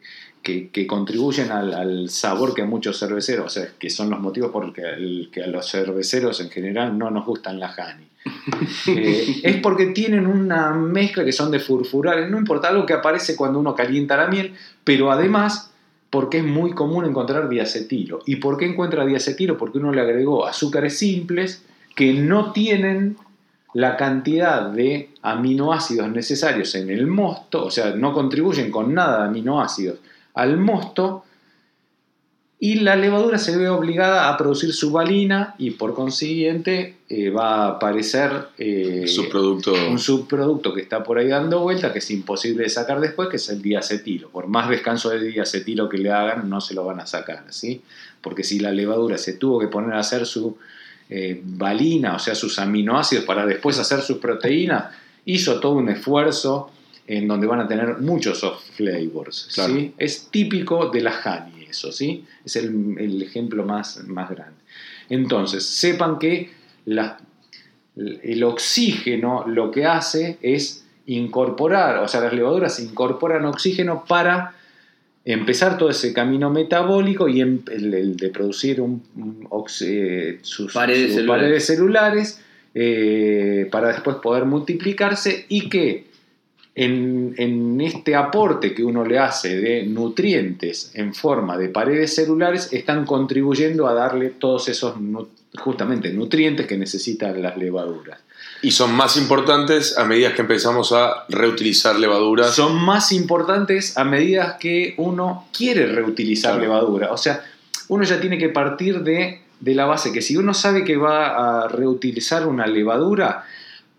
contribuyen al, sabor que a muchos cerveceros, o sea, que son los motivos por los que, a los cerveceros en general no nos gustan la honey. Eh, es porque tienen una mezcla que son de furfurales, no importa, algo que aparece cuando uno calienta la miel, pero además porque es muy común encontrar diacetilo. ¿Y por qué encuentra diacetilo? Porque uno le agregó azúcares simples que no tienen la cantidad de aminoácidos necesarios en el mosto, o sea, no contribuyen con nada de aminoácidos al mosto, y la levadura se ve obligada a producir su valina y por consiguiente eh, va a aparecer eh, un subproducto que está por ahí dando vuelta que es imposible de sacar después, que es el diacetilo. Por más descanso de diacetilo que le hagan, no se lo van a sacar, ¿sí? Porque si la levadura se tuvo que poner a hacer su eh, valina, o sea, sus aminoácidos para después hacer sus proteínas, hizo todo un esfuerzo en donde van a tener muchos soft flavors. ¿sí? Es típico de la honey eso, ¿sí? Es el, ejemplo más, más, grande. Entonces, sepan que el oxígeno lo que hace es incorporar, o sea, las levaduras incorporan oxígeno para empezar todo ese camino metabólico y em, el, de producir un, eh, sus, paredes, celulares, eh, para después poder multiplicarse y que en, este aporte que uno le hace de nutrientes en forma de paredes celulares, están contribuyendo a darle todos esos justamente nutrientes que necesitan las levaduras. Y son más importantes a medida que empezamos a reutilizar levaduras. Son más importantes a medida que uno quiere reutilizar levadura. O sea, uno ya tiene que partir de, de la base que si uno sabe que va a reutilizar una levadura,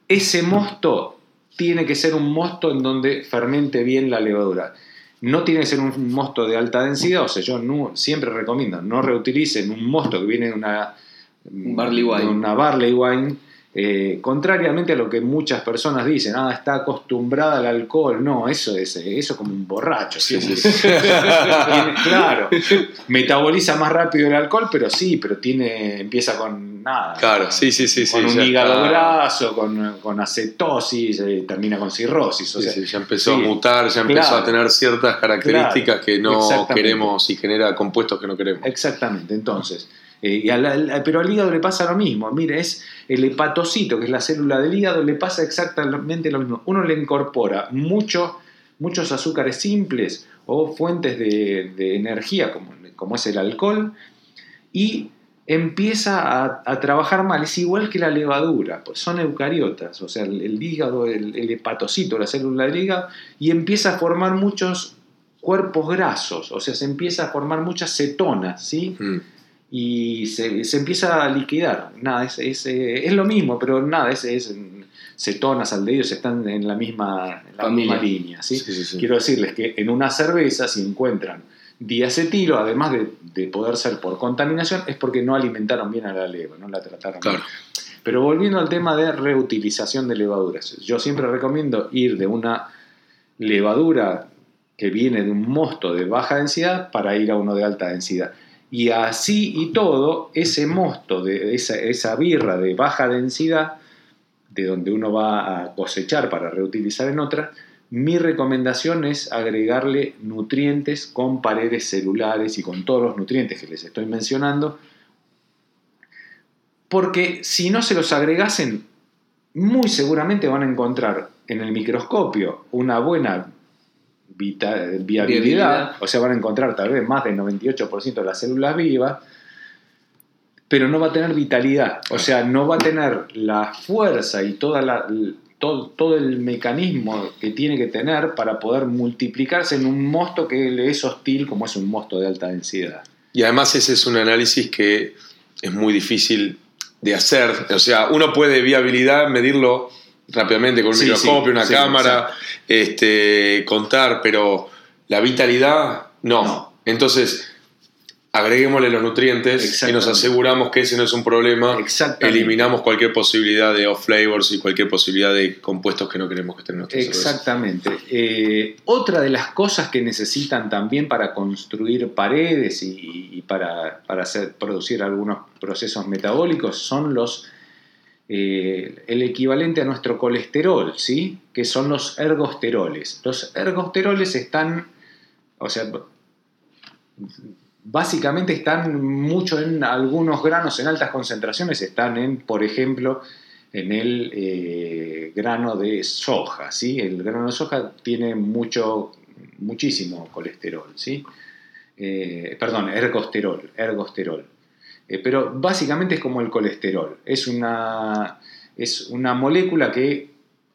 ese mosto tiene que ser un mosto en donde fermente bien la levadura. No tiene que ser un mosto de alta densidad, o sea, yo siempre recomiendo, no reutilicen un mosto que viene de una, barley wine. De una barley wine eh, contrariamente a lo que muchas personas dicen, ah, está acostumbrada al alcohol, no, eso es eso como un borracho. claro, metaboliza más rápido el alcohol, pero sí, pero tiene empieza con nada. Claro, sí, sí, sí. Con un hígado graso, con, acetosis, eh, termina con cirrosis. O ya empezó a mutar, ya empezó a tener ciertas características que no queremos y genera compuestos que no queremos. Exactamente, entonces. Eh, pero al hígado le pasa lo mismo. Mire, es el hepatocito, que es la célula del hígado, le pasa exactamente lo mismo. Uno le incorpora mucho, muchos azúcares simples o fuentes de, energía, como, como, es el alcohol, y empieza a, trabajar mal. Es igual que la levadura, pues son eucariotas, o sea, el, hígado, el, hepatocito, la célula del hígado, y empieza a formar muchos cuerpos grasos, o sea, se empieza a formar muchas cetonas, ¿sí? Mm y se, empieza a liquidar. Nada, es, eh, es, lo mismo, pero nada, es, es cetonas, aldehídos están en la misma, la misma línea. ¿sí? Quiero decirles que en una cerveza, si encuentran diacetilo, además de, poder ser por contaminación, es porque no alimentaron bien a la leva, no la trataron bien. Pero volviendo al tema de reutilización de levaduras, yo siempre recomiendo ir de una levadura que viene de un mosto de baja densidad para ir a uno de alta densidad. Y así y todo, ese mosto, de esa, birra de baja densidad, de donde uno va a cosechar para reutilizar en otra, mi recomendación es agregarle nutrientes con paredes celulares y con todos los nutrientes que les estoy mencionando, porque si no se los agregasen, muy seguramente van a encontrar en el microscopio una buena viabilidad, o sea, van a encontrar tal vez más del 98% de las células vivas, pero no va a tener vitalidad, o sea, no va a tener la fuerza y toda la, todo, todo, el mecanismo que tiene que tener para poder multiplicarse en un mosto que le es hostil como es un mosto de alta densidad. Y además ese es un análisis que es muy difícil de hacer, o sea, uno puede viabilidad medirlo rápidamente con un microscopio, una cámara, este, contar, pero la vitalidad no. Entonces, agreguémosle los nutrientes y nos aseguramos que ese no es un problema. Eliminamos cualquier posibilidad de off flavors y cualquier posibilidad de compuestos que no queremos que estén en Exactamente. Eh, otra de las cosas que necesitan también para construir paredes y, para, para hacer, producir algunos procesos metabólicos son los eh, el equivalente a nuestro colesterol, ¿sí? que son los ergosteroles. Los ergosteroles están, o sea, básicamente están mucho en algunos granos en altas concentraciones, están en, por ejemplo, en el eh, grano de soja, ¿sí? El grano de soja tiene mucho, muchísimo colesterol, ¿sí? Eh, perdón, ergosterol, ergosterol. Eh, pero básicamente es como el colesterol. Es una, es una molécula que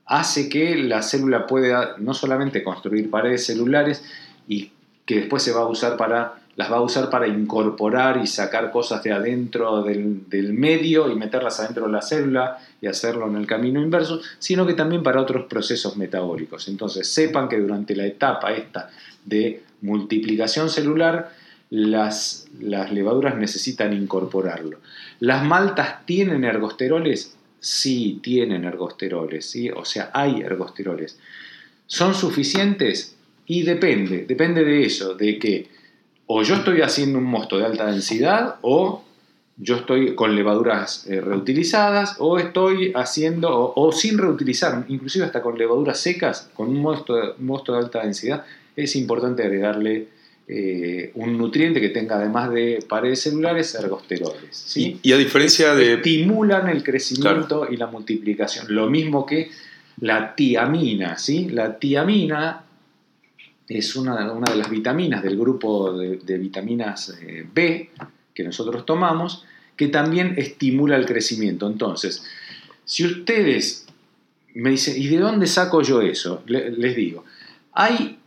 hace que la célula pueda no solamente construir paredes celulares y que después se va a usar para las va a usar para incorporar y sacar cosas de adentro del, del, medio y meterlas adentro de la célula y hacerlo en el camino inverso, sino que también para otros procesos metabólicos. Entonces, sepan que durante la etapa esta de multiplicación celular, las, las levaduras necesitan incorporarlo. ¿Las maltas tienen ergosteroles? Sí, tienen ergosteroles, ¿sí? o sea, hay ergosteroles. ¿Son suficientes? Y depende, depende de eso, de que o yo estoy haciendo un mosto de alta densidad o yo estoy con levaduras eh, reutilizadas o estoy haciendo, o, sin reutilizar, inclusive hasta con levaduras secas, con un mosto, mosto de alta densidad, es importante agregarle eh, un nutriente que tenga además de paredes celulares ergosteroles. ¿sí? Y, a diferencia de... Estimulan el crecimiento y la multiplicación. Lo mismo que la tiamina. ¿sí? La tiamina es una, una de las vitaminas del grupo de, vitaminas eh, B que nosotros tomamos, que también estimula el crecimiento. Entonces, si ustedes me dicen, ¿y de dónde saco yo eso? les digo, hay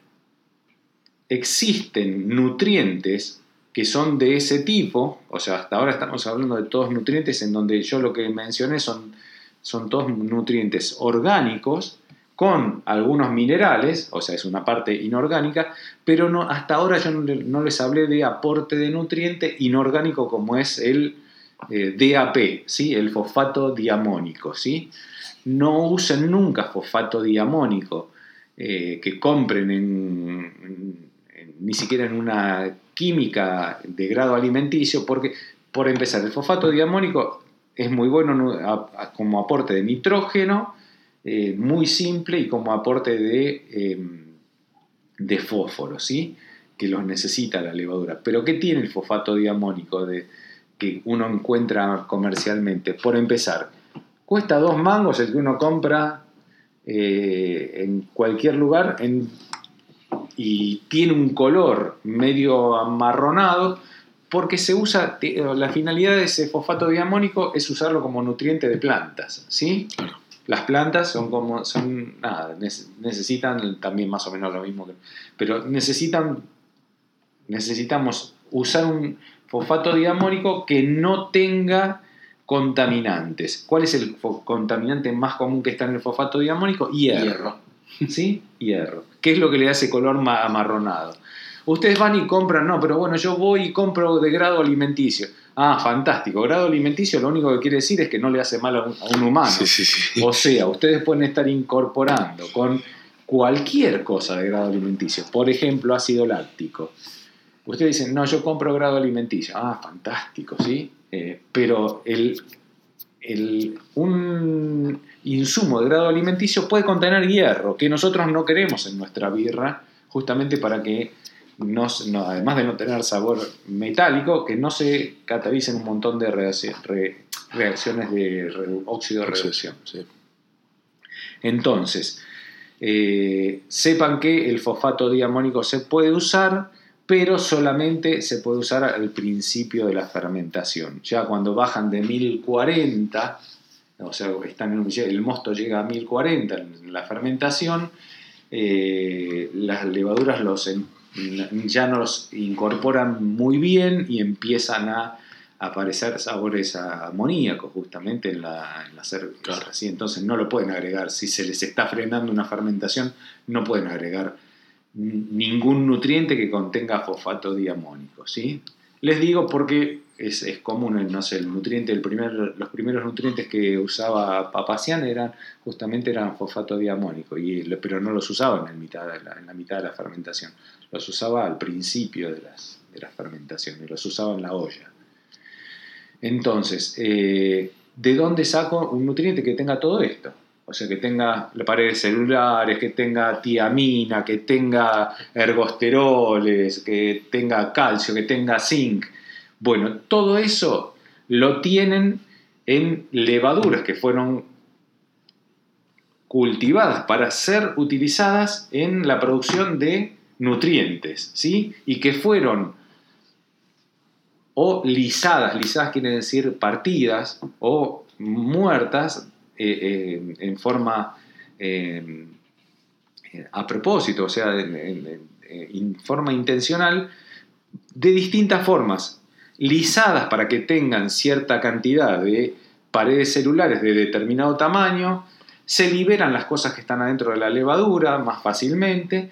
existen nutrientes que son de ese tipo, o sea, hasta ahora estamos hablando de todos nutrientes en donde yo lo que mencioné son, son todos nutrientes orgánicos con algunos minerales, o sea, es una parte inorgánica, pero no, hasta ahora yo no, les hablé de aporte de nutriente inorgánico como es el eh, DAP, ¿sí? el fosfato diamónico. ¿sí? No usen nunca fosfato diamónico eh, que compren en ni siquiera en una química de grado alimenticio, porque, por empezar, el fosfato diamónico es muy bueno como aporte de nitrógeno, eh, muy simple y como aporte de, em, de fósforo, ¿sí? que los necesita la levadura. Pero ¿qué tiene el fosfato diamónico de, que uno encuentra comercialmente? Por empezar, cuesta dos mangos el que uno compra eh, en cualquier lugar en y tiene un color medio amarronado porque se usa, la finalidad de ese fosfato diamónico es usarlo como nutriente de plantas, ¿sí? Las plantas son como, son, nada, necesitan también más o menos lo mismo, que, pero necesitan, necesitamos usar un fosfato diamónico que no tenga contaminantes. ¿Cuál es el contaminante más común que está en el fosfato diamónico? Hierro. ¿Sí? Hierro. ¿Qué es lo que le da ese color amarronado? Ustedes van y compran, no, pero bueno, yo voy y compro de grado alimenticio. Ah, fantástico. Grado alimenticio lo único que quiere decir es que no le hace mal a un, humano. O sea, ustedes pueden estar incorporando con cualquier cosa de grado alimenticio. Por ejemplo, ácido láctico. Ustedes dicen, no, yo compro grado alimenticio. Ah, fantástico, ¿sí? Eh, pero el, el, un insumo de grado alimenticio puede contener hierro, que nosotros no queremos en nuestra birra, justamente para que, además de no tener sabor metálico, que no se catalicen un montón de reacciones de óxido de reducción. Entonces, eh, sepan que el fosfato diamónico se puede usar, pero solamente se puede usar al principio de la fermentación. Ya cuando bajan de 1040, o sea, están en el mosto llega a 1040 en la fermentación, eh, las levaduras los, ya no los incorporan muy bien y empiezan a aparecer sabores amoníacos justamente en la, en la cerveza. Entonces no lo pueden agregar. Si se les está frenando una fermentación, no pueden agregar ningún nutriente que contenga fosfato diamónico. ¿sí? Les digo porque es, común, no sé, el nutriente, el primer, los primeros nutrientes que usaba Papacian eran justamente eran fosfato diamónico, y, pero no los usaba en, mitad en la mitad de la fermentación, los usaba al principio de las, de las fermentaciones, los usaba en la olla. Entonces, eh, ¿de dónde saco un nutriente que tenga todo esto? O sea, que tenga paredes celulares, que tenga tiamina, que tenga ergosteroles, que tenga calcio, que tenga zinc. Bueno, todo eso lo tienen en levaduras que fueron cultivadas para ser utilizadas en la producción de nutrientes, ¿sí? Y que fueron o lisadas, lisadas quiere decir partidas, o muertas eh, eh, en forma eh, a propósito, o sea, en, forma intencional, de distintas formas, lisadas para que tengan cierta cantidad de paredes celulares de determinado tamaño, se liberan las cosas que están adentro de la levadura más fácilmente,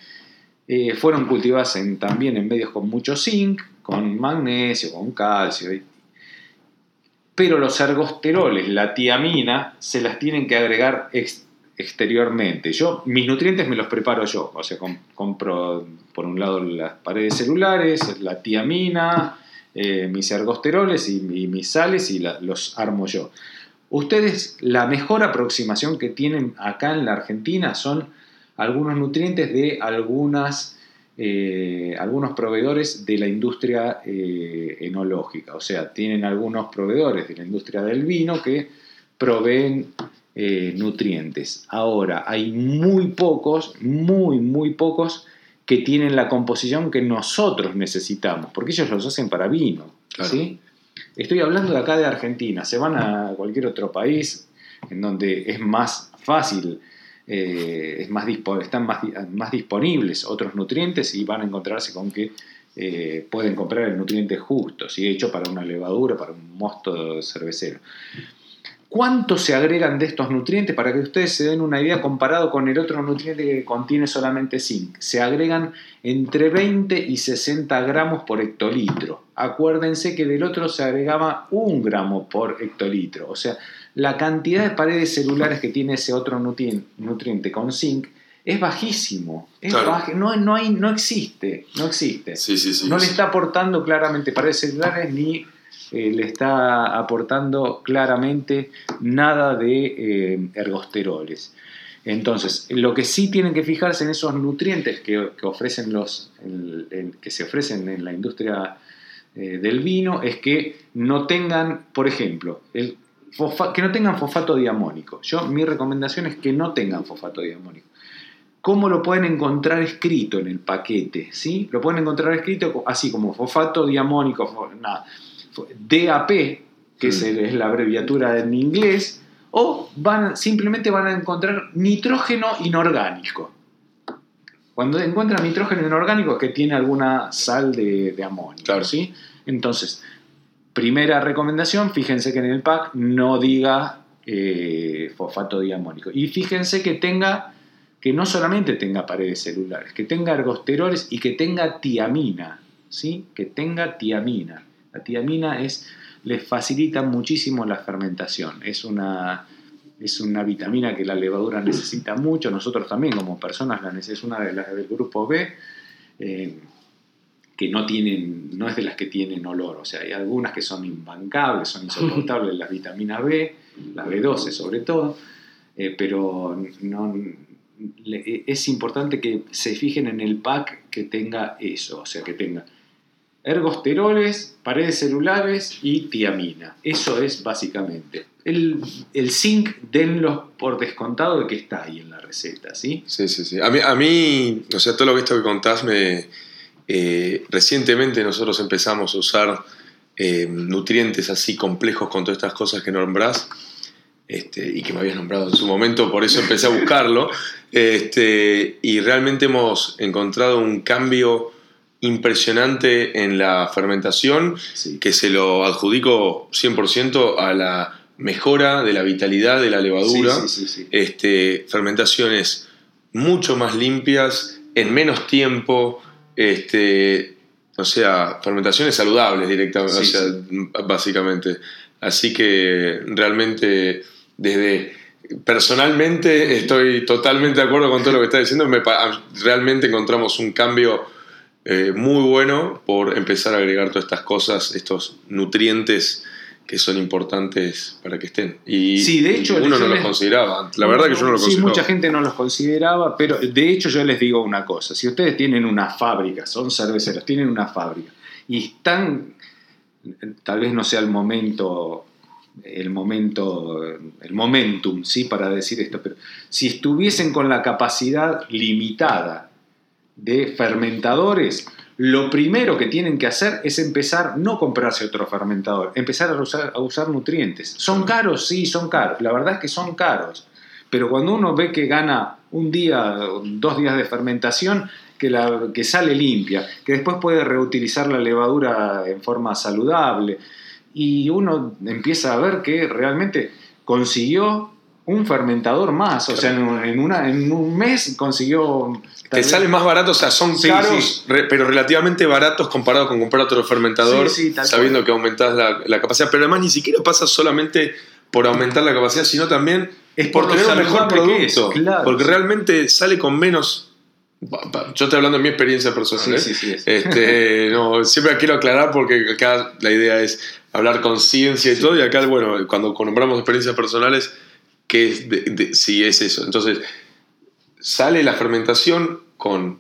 fueron cultivadas también en medios con mucho zinc, con magnesio, con calcio, pero los ergosteroles, la tiamina, se las tienen que agregar exteriormente. Yo, mis nutrientes me los preparo yo, o sea, compro por un lado las paredes celulares, la tiamina, eh, mis ergosteroles y, mis sales y los armo yo. Ustedes, la mejor aproximación que tienen acá en la Argentina son algunos nutrientes de algunas eh, algunos proveedores de la industria eh, enológica, o sea, tienen algunos proveedores de la industria del vino que proveen eh, nutrientes. Ahora, hay muy pocos, muy, muy pocos que tienen la composición que nosotros necesitamos, porque ellos los hacen para vino. ¿sí? Estoy hablando de acá de Argentina, se van a cualquier otro país en donde es más fácil eh, es más, están más, más, disponibles otros nutrientes y van a encontrarse con que eh, pueden comprar el nutriente justo, si hecho para una levadura, para un mosto cervecero. ¿Cuánto se agregan de estos nutrientes? Para que ustedes se den una idea comparado con el otro nutriente que contiene solamente zinc. Se agregan entre 20 y 60 gramos por hectolitro. Acuérdense que del otro se agregaba un gramo por hectolitro. O sea, la cantidad de paredes celulares que tiene ese otro nutriente con zinc es bajísimo. no, no, hay, no existe. No existe. no le está aportando claramente paredes celulares ni eh, le está aportando claramente nada de eh, ergosteroles. Entonces, lo que sí tienen que fijarse en esos nutrientes que, ofrecen los, que se ofrecen en la industria eh, del vino es que no tengan, por ejemplo, el, que no tengan fosfato diamónico. Yo, mi recomendación es que no tengan fosfato diamónico. ¿Cómo lo pueden encontrar escrito en el paquete? ¿sí? Lo pueden encontrar escrito así como fosfato diamónico, DAP, que es, la abreviatura en inglés, o van, simplemente van a encontrar nitrógeno inorgánico. Cuando encuentran nitrógeno inorgánico que tiene alguna sal de, de amonio. Claro. ¿sí? Entonces, Primera recomendación, fíjense que en el pack no diga eh, fosfato diamónico. Y fíjense que tenga, que no solamente tenga paredes celulares, que tenga ergosteroles y que tenga tiamina, ¿sí? Que tenga tiamina. La tiamina es, les facilita muchísimo la fermentación. Es una, es una vitamina que la levadura necesita mucho. Nosotros también como personas la es una de las del grupo B. Eh, que no tienen, no es de las que tienen olor, o sea, hay algunas que son imbancables, son insoportables, las vitaminas B, la B12 sobre todo, eh, pero no, es importante que se fijen en el pack que tenga eso, o sea, que tenga ergosteroles, paredes celulares y tiamina. Eso es básicamente. El, el zinc, denlo por descontado de que está ahí en la receta, ¿sí? Sí, sí, sí. A mí, a mí o sea, todo lo que esto que contás me eh, recientemente nosotros empezamos a usar eh, nutrientes así complejos con todas estas cosas que nombrás este, y que me habías nombrado en su momento, por eso empecé a buscarlo. Este, y realmente hemos encontrado un cambio impresionante en la fermentación que se lo adjudico 100% a la mejora de la vitalidad de la levadura. este, fermentaciones mucho más limpias, en menos tiempo, este, o sea, fermentaciones saludables directamente, o sea, básicamente. Así que realmente desde personalmente estoy totalmente de acuerdo con todo lo que está diciendo. realmente encontramos un cambio eh, muy bueno por empezar a agregar todas estas cosas, estos nutrientes que son importantes para que estén. Y, sí, de hecho, uno no los consideraba. La verdad que yo no lo consideraba. Sí, mucha gente no los consideraba, pero de hecho yo les digo una cosa. Si ustedes tienen una fábrica, son cerveceros, tienen una fábrica y están, tal vez no sea el momento el momento, el momentum, ¿sí? Para decir esto, pero si estuviesen con la capacidad limitada de fermentadores, lo primero que tienen que hacer es empezar, no comprarse otro fermentador, empezar a usar, a usar nutrientes. ¿Son caros? Sí, son caros. La verdad es que son caros. Pero cuando uno ve que gana un día, dos días de fermentación, que, la, que sale limpia, que después puede reutilizar la levadura en forma saludable. Y uno empieza a ver que realmente consiguió un fermentador más, o sea, en, una, en un mes consiguió... Te sale más barato, o sea, son caros, pero relativamente baratos comparado con comprar otro fermentador, sabiendo que aumentás la, la, capacidad. Pero además ni siquiera pasa solamente por aumentar la capacidad, sino también es por, tener un mejor producto. porque realmente sale con menos. Yo estoy hablando de mi experiencia personal. Sí, ¿eh? este, no, siempre quiero aclarar porque acá la idea es hablar con ciencia y todo. Y acá, bueno, cuando nombramos experiencias personales, ¿qué es de, si es eso? Entonces, sale la fermentación con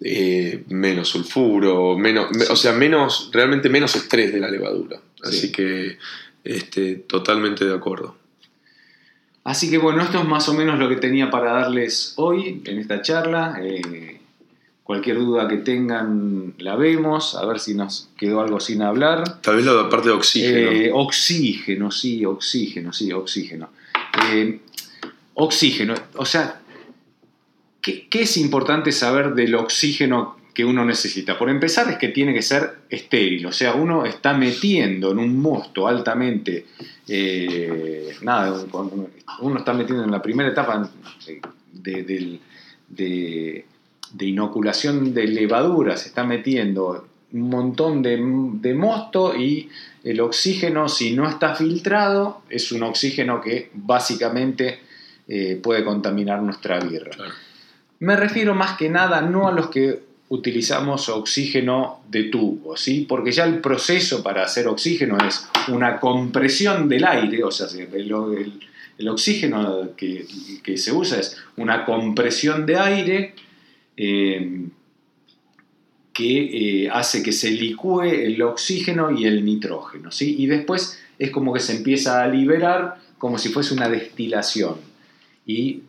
eh, menos sulfuro, menos, o sea, menos, realmente menos estrés de la levadura. Así que este, totalmente de acuerdo. Así que bueno, esto es más o menos lo que tenía para darles hoy en esta charla. Eh, cualquier duda que tengan la vemos, a ver si nos quedó algo sin hablar. Tal vez la parte de oxígeno. Eh, oxígeno, sí, oxígeno, sí, oxígeno. Eh, oxígeno, o sea, ¿qué, ¿qué, es importante saber del oxígeno que uno necesita? Por empezar es que tiene que ser estéril, o sea, uno está metiendo en un mosto altamente eh, nada, uno está metiendo en la primera etapa de, inoculación de levadura, se está metiendo un montón de, mosto y el oxígeno, si no está filtrado, es un oxígeno que básicamente eh, puede contaminar nuestra birra. Me refiero más que nada no a los que utilizamos oxígeno de tubo, ¿sí? porque ya el proceso para hacer oxígeno es una compresión del aire, o sea, el, oxígeno que, se usa es una compresión de aire eh, que eh, hace que se licúe el oxígeno y el nitrógeno, ¿sí? y después es como que se empieza a liberar como si fuese una destilación. Y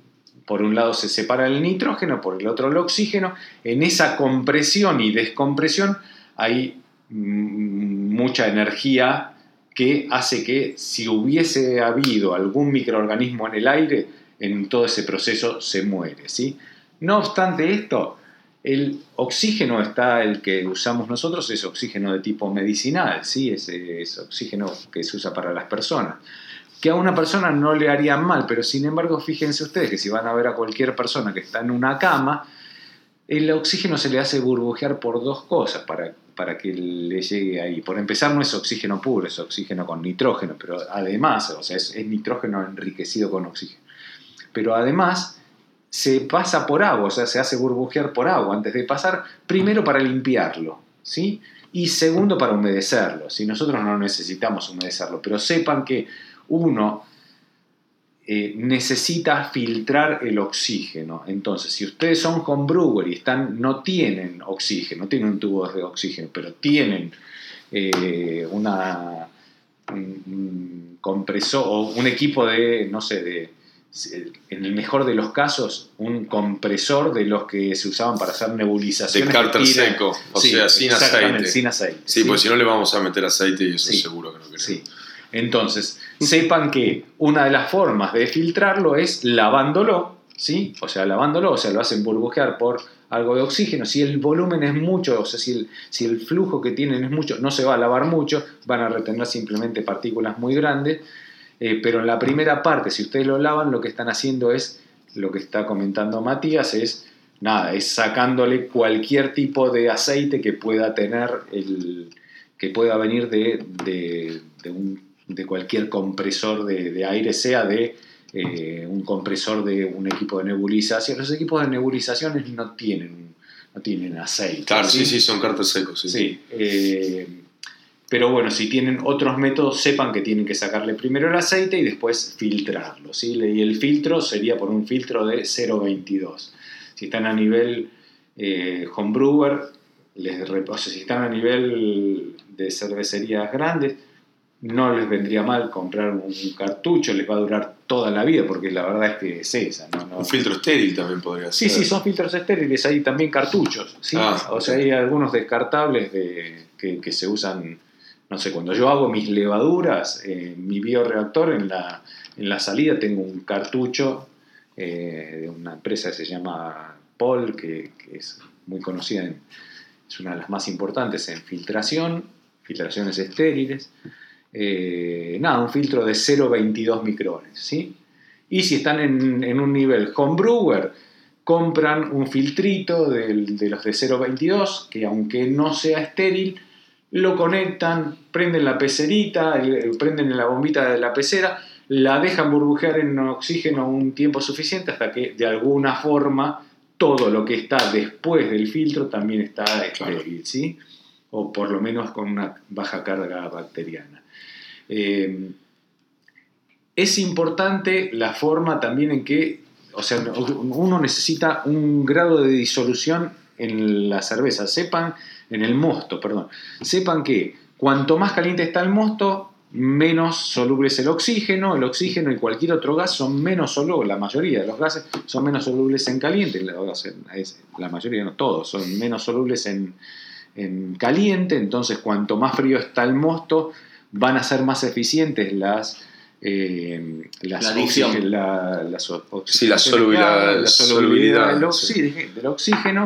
por un lado se separa el nitrógeno, por el otro el oxígeno. En esa compresión y descompresión hay mm, mucha energía que hace que si hubiese habido algún microorganismo en el aire, en todo ese proceso se muere. No obstante esto, el oxígeno está el que usamos nosotros, es oxígeno de tipo medicinal, ¿sí? es, es oxígeno que se usa para las personas que a una persona no le haría mal, pero sin embargo fíjense ustedes que si van a ver a cualquier persona que está en una cama, el oxígeno se le hace burbujear por dos cosas para, para que le llegue ahí. Por empezar no es oxígeno puro, es oxígeno con nitrógeno, pero además, o sea, es, nitrógeno enriquecido con oxígeno. Pero además se pasa por agua, o sea, se hace burbujear por agua antes de pasar, primero para limpiarlo, ¿sí? Y segundo para humedecerlo. Si nosotros no necesitamos humedecerlo, pero sepan que uno eh, necesita filtrar el oxígeno. Entonces, si ustedes son homebrewer y están, no tienen oxígeno, no tienen tubos de oxígeno, pero tienen eh, una, un, compresor o un equipo de, no sé, de, en el mejor de los casos, un compresor de los que se usaban para hacer nebulización. De cárter seco, o sea, sin aceite. Sin aceite. Sí, porque si no le vamos a meter aceite y eso seguro que no queremos. Entonces, sepan que una de las formas de filtrarlo es lavándolo, ¿sí? O sea, lavándolo, o sea, lo hacen burbujear por algo de oxígeno. Si el volumen es mucho, o sea, si el, flujo que tienen es mucho, no se va a lavar mucho, van a retener simplemente partículas muy grandes. Eh, pero en la primera parte, si ustedes lo lavan, lo que están haciendo es, lo que está comentando Matías, es nada, es sacándole cualquier tipo de aceite que pueda tener el, que pueda venir de un de cualquier compresor de, aire, sea de eh, un compresor de un equipo de nebulización. Los equipos de nebulización no tienen, no tienen aceite. Claro, sí, sí, son cartas secos. Sí. Eh, pero bueno, si tienen otros métodos, sepan que tienen que sacarle primero el aceite y después filtrarlo. ¿sí? Y el filtro sería por un filtro de 0,22. Si están a nivel eh, homebrewer, les, o si están a nivel de cervecerías grandes, no les vendría mal comprar un cartucho, les va a durar toda la vida, porque la verdad es que es esa. Un filtro estéril también podría ser. Sí, sí, son filtros estériles, hay también cartuchos. ¿sí? Ah, o sea, hay algunos descartables que, se usan, no sé, cuando yo hago mis levaduras, en mi bioreactor, en la, en la salida tengo un cartucho eh, de una empresa que se llama Paul, que, es muy conocida, es una de las más importantes en filtración, filtraciones estériles. Eh, nada, un filtro de 0,22 micrones. ¿sí? Y si están en, un nivel homebrewer, compran un filtrito de, los de 0,22, que aunque no sea estéril, lo conectan, prenden la pecerita, prenden la bombita de la pecera, la dejan burbujear en oxígeno un tiempo suficiente hasta que de alguna forma todo lo que está después del filtro también está estéril, ¿sí? o por lo menos con una baja carga bacteriana. Eh, es importante la forma también en que, o sea, uno necesita un grado de disolución en la cerveza. Sepan, en el mosto, perdón. Sepan que cuanto más caliente está el mosto, menos soluble es el oxígeno. El oxígeno y cualquier otro gas son menos solubles, la mayoría de los gases son menos solubles en caliente. La mayoría, no todos, son menos solubles en, en caliente. Entonces, cuanto más frío está el mosto, van a ser más eficientes las eh, la, sí, la solubilidad, del, oxígeno.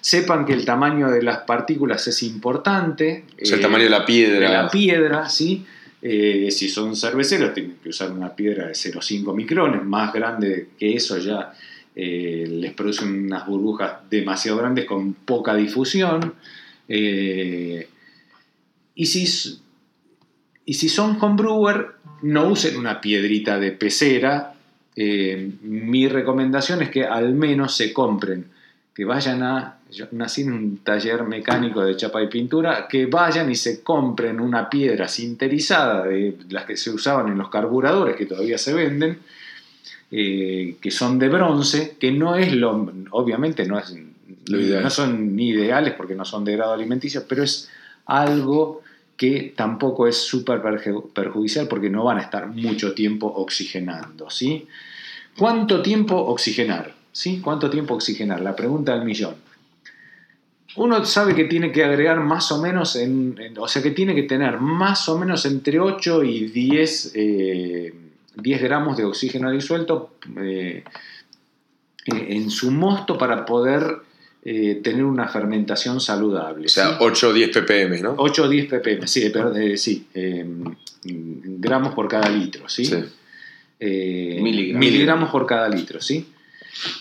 Sepan que el tamaño de las partículas es importante. el eh, tamaño de la piedra. De la piedra, ¿sí? Eh, si son cerveceros, tienen que usar una piedra de 0,5 micrones. Más grande que eso ya les produce unas burbujas demasiado grandes con poca difusión. y si y si son homebrewer, no usen una piedrita de pecera. Eh, mi recomendación es que al menos se compren, que vayan a, yo nací en un taller mecánico de chapa y pintura, que vayan y se compren una piedra sinterizada de las que se usaban en los carburadores que todavía se venden, eh, que son de bronce, que no es lo, obviamente no es lo ideal. no son ni ideales porque no son de grado alimenticio, pero es algo que tampoco es súper perjudicial porque no van a estar mucho tiempo oxigenando. ¿sí? ¿Cuánto tiempo oxigenar? ¿Sí? ¿Cuánto tiempo oxigenar? La pregunta del millón. Uno sabe que tiene que agregar más o menos, en, o sea que tiene que tener más o menos entre 8 y 10, 10 eh, gramos de oxígeno disuelto eh, en su mosto para poder eh, tener una fermentación saludable. O sea, 8 o 10 ppm, ¿no? 8 o 10 ppm, sí, eh, sí em, gramos por cada litro, ¿sí? Eh, miligramos. por cada litro, ¿sí?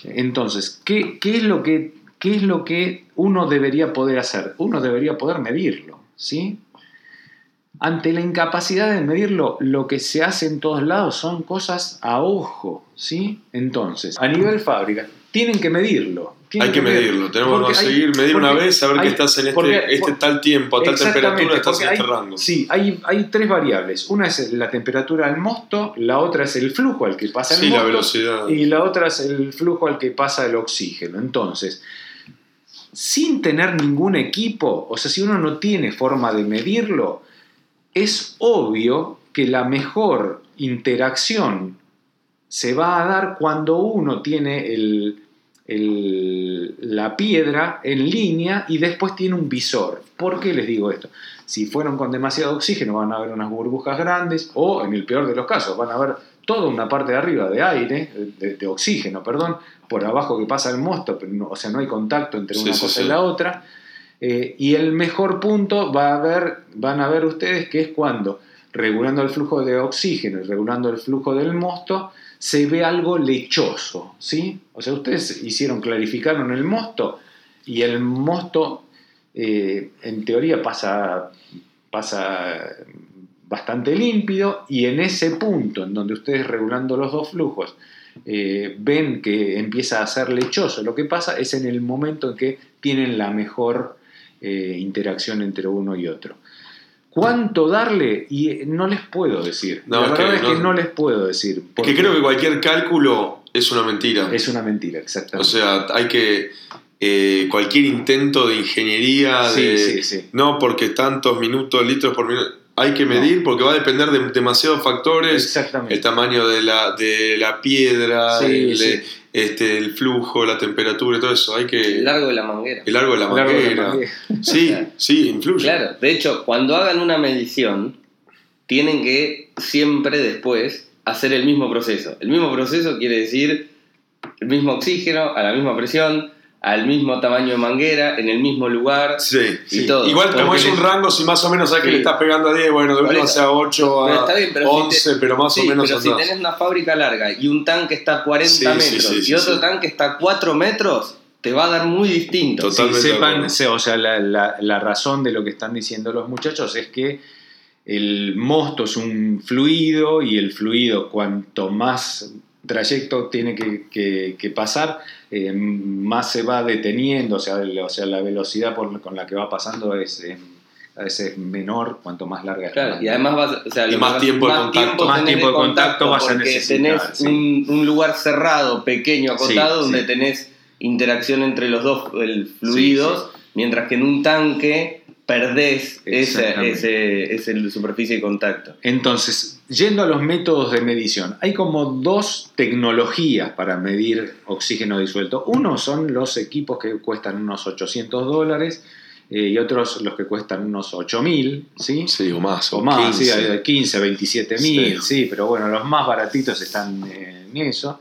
Entonces, ¿qué, es lo que, ¿qué es lo que uno debería poder hacer? Uno debería poder medirlo, ¿sí? Ante la incapacidad de medirlo, lo que se hace en todos lados son cosas a ojo, ¿sí? Entonces, a nivel fábrica, tienen que medirlo, hay que, medirlo, tenemos que seguir, medir una vez, saber que estás en este, este tal tiempo, a tal temperatura, estás en este rango. Sí, hay, hay tres variables. Una es la temperatura del mosto, la otra es el flujo al que pasa el sí, mosto, la velocidad. y la otra es el flujo al que pasa el oxígeno. Entonces, sin tener ningún equipo, o sea, si uno no tiene forma de medirlo, es obvio que la mejor interacción se va a dar cuando uno tiene el la piedra en línea y después tiene un visor. ¿Por qué les digo esto? Si fueron con demasiado oxígeno van a haber unas burbujas grandes o en el peor de los casos van a haber toda una parte de arriba de aire, de, oxígeno, perdón, por abajo que pasa el mosto, o sea, no hay contacto entre una cosa y la otra. Eh, y el mejor punto va a ver, van a ver ustedes que es cuando, regulando el flujo de oxígeno y regulando el flujo del mosto, se ve algo lechoso, ¿sí? O sea, ustedes hicieron, clarificaron el mosto y el mosto eh, en teoría pasa, pasa bastante límpido y en ese punto en donde ustedes regulando los dos flujos eh, ven que empieza a ser lechoso, lo que pasa es en el momento en que tienen la mejor eh, interacción entre uno y otro. ¿Cuánto darle? Y no les puedo decir. la verdad es que, no, les puedo decir. que creo que cualquier cálculo es una mentira. Es una mentira, exactamente. O sea, hay que. Eh, cualquier intento de ingeniería, de, no porque tantos minutos, litros por minuto, hay que medir porque va a depender de demasiados factores. Exactamente. El tamaño de la, de la piedra, este, el flujo, la temperatura y todo eso. Hay que, el largo de la manguera. El largo de la manguera. Sí, sí, influye. Claro, de hecho, cuando hagan una medición, tienen que siempre después hacer el mismo proceso. El mismo proceso quiere decir el mismo oxígeno, a la misma presión, al mismo tamaño de manguera, en el mismo lugar. Sí, y sí. todo. Igual como es un rango, si más o menos sabes que Sí. le estás pegando a 10, bueno, de Por última eso. sea 8 Pero a está bien, pero si 11, te- pero más Sí, o menos pero si tenés una fábrica larga y un tanque está a 40 Sí, sí, metros sí, sí, y otro sí. tanque está a 4 metros, te va a dar muy distinto. Totalmente de sepan, o sea, la, la- la razón de lo que están diciendo los muchachos es que el mosto es un fluido y el fluido cuanto más trayecto tiene que, que- que pasar, eh, más se va deteniendo, o sea, el- o sea la velocidad por- con la que va pasando es, eh, a veces es menor cuanto más larga es la Claro, y además vas, o sea, Y lo que más vas- tiempo de contacto. Más tiempo de contacto vas a porque necesitar, tenés sí. un, un lugar cerrado, pequeño, acotado, Sí, donde sí. tenés interacción entre los dos el, fluidos, mientras que en un tanque perdés ese, Exactamente. ese, ese superficie de contacto. Entonces, yendo a los métodos de medición, hay como dos tecnologías para medir oxígeno disuelto. Uno son los equipos que cuestan unos 800 dólares eh, y otros los que cuestan unos 8000, ¿sí? Sí, o más, O más, 15. sí, hay de 15, 27 mil, Sí. sí. pero bueno, los más baratitos están en eso.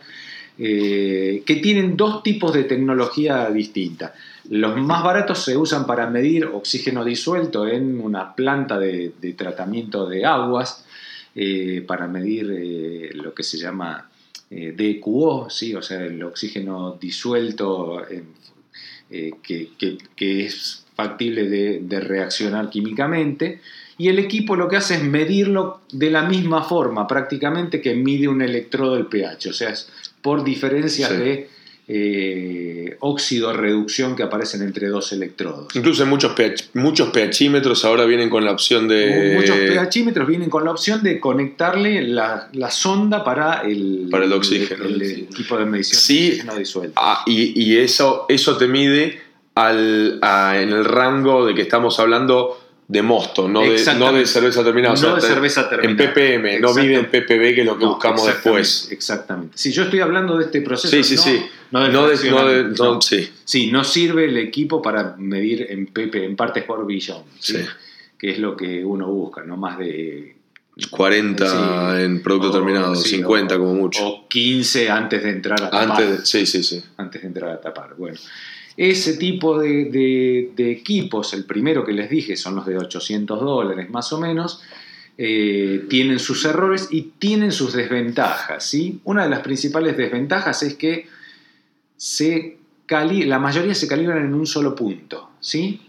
eh, que tienen dos tipos de tecnología distinta. Los más baratos se usan para medir oxígeno disuelto en una planta de, de tratamiento de aguas, eh, para medir eh, lo que se llama eh, DQO, ¿sí? o sea, el oxígeno disuelto en- que, que- que es factible de, de reaccionar químicamente. Y el equipo lo que hace es medirlo de la misma forma prácticamente que mide un electrodo del pH, o sea, es por diferencias Sí. de eh, óxido-reducción que aparecen entre dos electrodos. Incluso muchos, pH, muchos pHímetros ahora vienen con la opción de. Muchos pHímetros vienen con la opción de conectarle la, la sonda para el, Para el oxígeno. el, el equipo de medición Sí. de oxígeno disuelto. Ah, y, y eso, eso te mide al, a- en el rango de que estamos hablando de mosto, no de, no de cerveza terminada. o sea, no de cerveza terminada. En ppm, no mide en ppb, que es lo que No, buscamos exactamente, después. Exactamente. Si yo estoy hablando de este proceso, Sí, sí, no, sí. no del No de, no de- fraccionamiento, no, no. sí, Sí, no sirve el equipo para medir en pp, en partes por billón, ¿sí? Que es lo que uno busca, no más de 40 Sí. en producto o- terminado, sí, 50 o- como mucho. o 15 antes de entrar a tapar. Antes de, sí, sí, sí. antes de entrar a tapar. Bueno, ese tipo de, equipos, el primero que les dije, son los de 800 dólares más o menos, eh, tienen sus errores y tienen sus desventajas. ¿sí? Una de las principales desventajas es que se la mayoría se calibran en un solo punto. ¿sí?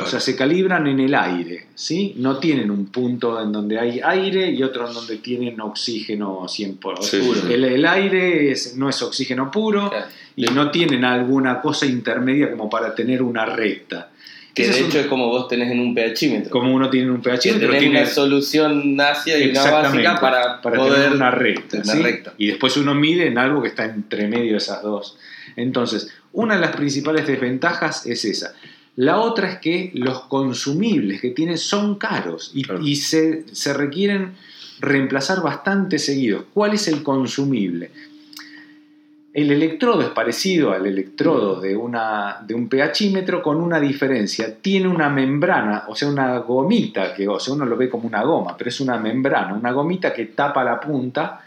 Claro. O sea, se calibran en el aire, ¿sí? No tienen un punto en donde hay aire y otro en donde tienen oxígeno 100%. Sí, puro. sí. El, el aire es- no es oxígeno puro Claro. y no tienen alguna cosa intermedia como para tener una recta. Que Ese de es un- hecho es como vos tenés en un pHímetro. como uno tiene un pH, que pero tenés tiene una solución ácida y una básica para, para poder tener una recta, una ¿sí? recta. Y después uno mide en algo que está entre medio de esas dos. Entonces, una de las principales desventajas es esa. La otra es que los consumibles que tienen son caros y, Claro. y se, se requieren reemplazar bastante seguidos. ¿Cuál es el consumible? El electrodo es parecido al electrodo de, una, de un pHímetro con una diferencia. Tiene una membrana, o sea, una gomita, que o sea, uno lo ve como una goma, pero es una membrana, una gomita que tapa la punta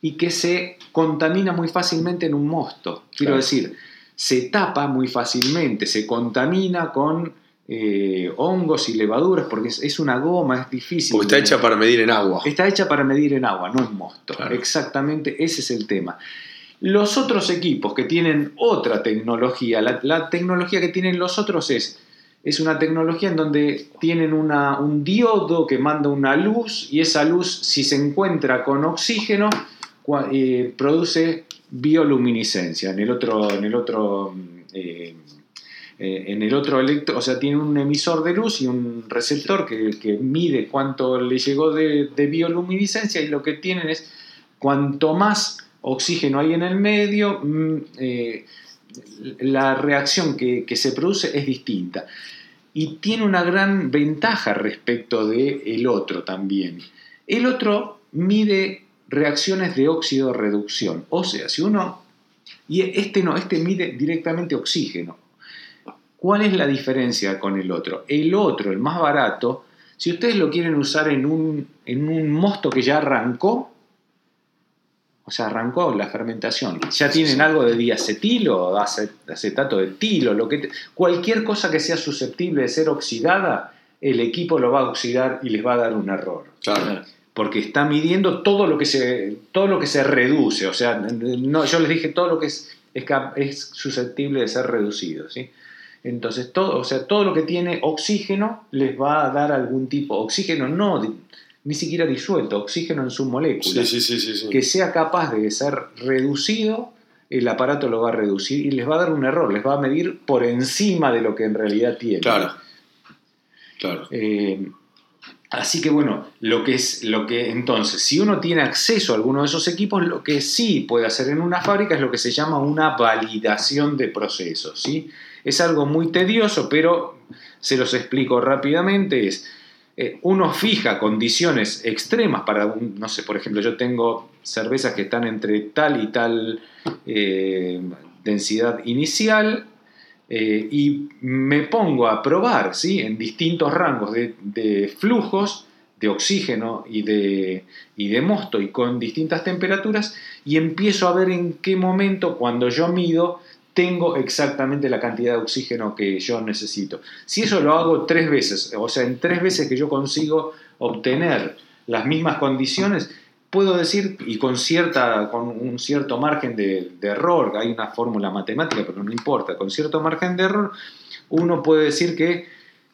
y que se contamina muy fácilmente en un mosto. Quiero Claro. decir, se tapa muy fácilmente, se contamina con eh, hongos y levaduras porque es, es una goma, es difícil. Porque está de- hecha para medir en agua. Está hecha para medir en agua, no en mosto. Claro. Exactamente, ese es el tema. Los otros equipos que tienen otra tecnología, la, la tecnología que tienen los otros es, es una tecnología en donde tienen una- un diodo que manda una luz y esa luz, si se encuentra con oxígeno, eh, produce bioluminiscencia. En el otro, en el otro, eh, eh, en el otro electro, o sea, tiene un emisor de luz y un receptor que, que mide cuánto le llegó de, de bioluminiscencia y lo que tienen es cuanto más oxígeno hay en el medio, mm, eh, la reacción que, que se produce es distinta. Y tiene una gran ventaja respecto del el otro también. El otro mide reacciones de óxido-reducción. O sea, si uno... Y este no, este mide directamente oxígeno. ¿Cuál es la diferencia con el otro? El otro, el más barato, si ustedes lo quieren usar en un, en un mosto que ya arrancó, o sea, arrancó la fermentación. Ya tienen algo de diacetilo, acetato de tilo, lo que cualquier cosa que sea susceptible de ser oxidada, el equipo lo va a oxidar y les va a dar un error. Claro. Porque está midiendo todo lo que se, todo lo que se reduce. O sea, no, yo les dije todo lo que es, es, susceptible de ser reducido. ¿sí? Entonces, todo, o sea, todo lo que tiene oxígeno les va a dar algún tipo, oxígeno no ni siquiera disuelto, oxígeno en su molécula, que sea capaz de ser reducido, el aparato lo va a reducir y les va a dar un error, les va a medir por encima de lo que en realidad tiene. Claro. Claro. Eh, así que bueno, lo que es lo que entonces, si uno tiene acceso a alguno de esos equipos, lo que sí puede hacer en una fábrica es lo que se llama una validación de procesos, ¿sí? Es algo muy tedioso, pero se los explico rápidamente, es eh, uno fija condiciones extremas para, un, no sé, por ejemplo, yo tengo cervezas que están entre tal y tal eh, densidad inicial eh, y me pongo a probar ¿sí? en distintos rangos de, flujos de oxígeno y de, y de mosto y con distintas temperaturas y empiezo a ver en qué momento cuando yo mido tengo exactamente la cantidad de oxígeno que yo necesito. Si eso lo hago tres veces, o sea, en tres veces que yo consigo obtener las mismas condiciones, puedo decir, y con, cierta, con un cierto margen de, error, hay una fórmula matemática, pero no importa, con cierto margen de error, uno puede decir que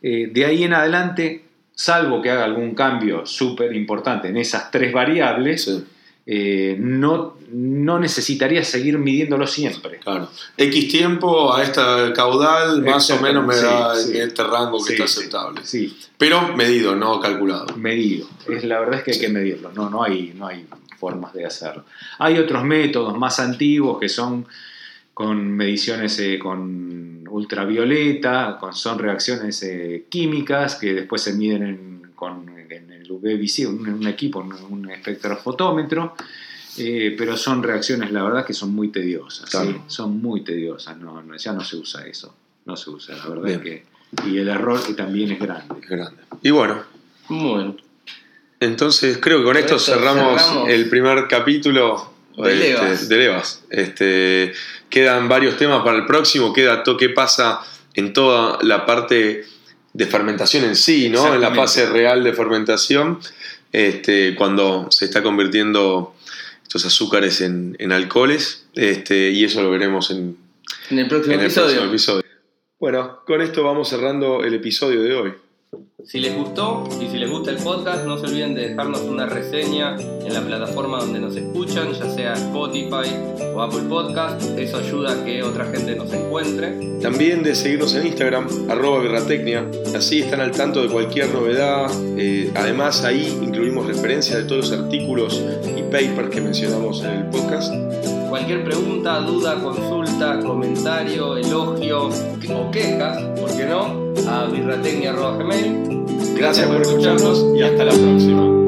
eh, de ahí en adelante, salvo que haga algún cambio súper importante en esas tres variables, eh, no, no necesitaría seguir midiéndolo siempre. Claro. X tiempo a esta caudal más o menos me da en este rango que está aceptable. Sí. Pero medido, no calculado. Medido. Es, la verdad es que hay que medirlo. No, no, hay, no hay formas de hacerlo. Hay otros métodos más antiguos que son con mediciones eh, con ultravioleta, con, son reacciones eh, químicas que después se miden con UV un, equipo, un, espectrofotómetro, eh, pero son reacciones, la verdad, que son muy tediosas. Son muy tediosas, no, ya no se usa eso, no se usa, la verdad que... Y el error también es grande. grande. Y bueno. Bueno. Entonces creo que con esto, cerramos, el primer capítulo de, este, Levas. Este, quedan varios temas para el próximo, queda todo qué pasa en toda la parte de fermentación en sí, ¿no? En la fase real de fermentación, este, cuando se está convirtiendo estos azúcares en, alcoholes, este, y eso lo veremos en, el, próximo, episodio. Bueno, con esto vamos cerrando el episodio de hoy. Si les gustó y si les gusta el podcast, no se olviden de dejarnos una reseña en la plataforma donde nos escuchan, ya sea Spotify o Apple Podcast. Eso ayuda a que otra gente nos encuentre. También de seguirnos en Instagram, arroba Birratecnia. Así están al tanto de cualquier novedad. Eh, además, ahí incluimos referencias de todos los artículos y papers que mencionamos en el podcast. Cualquier pregunta, duda, consulta, comentario, elogio o quejas, ¿por qué no? A birratecnia.gmail. Gracias por escucharnos y hasta la próxima.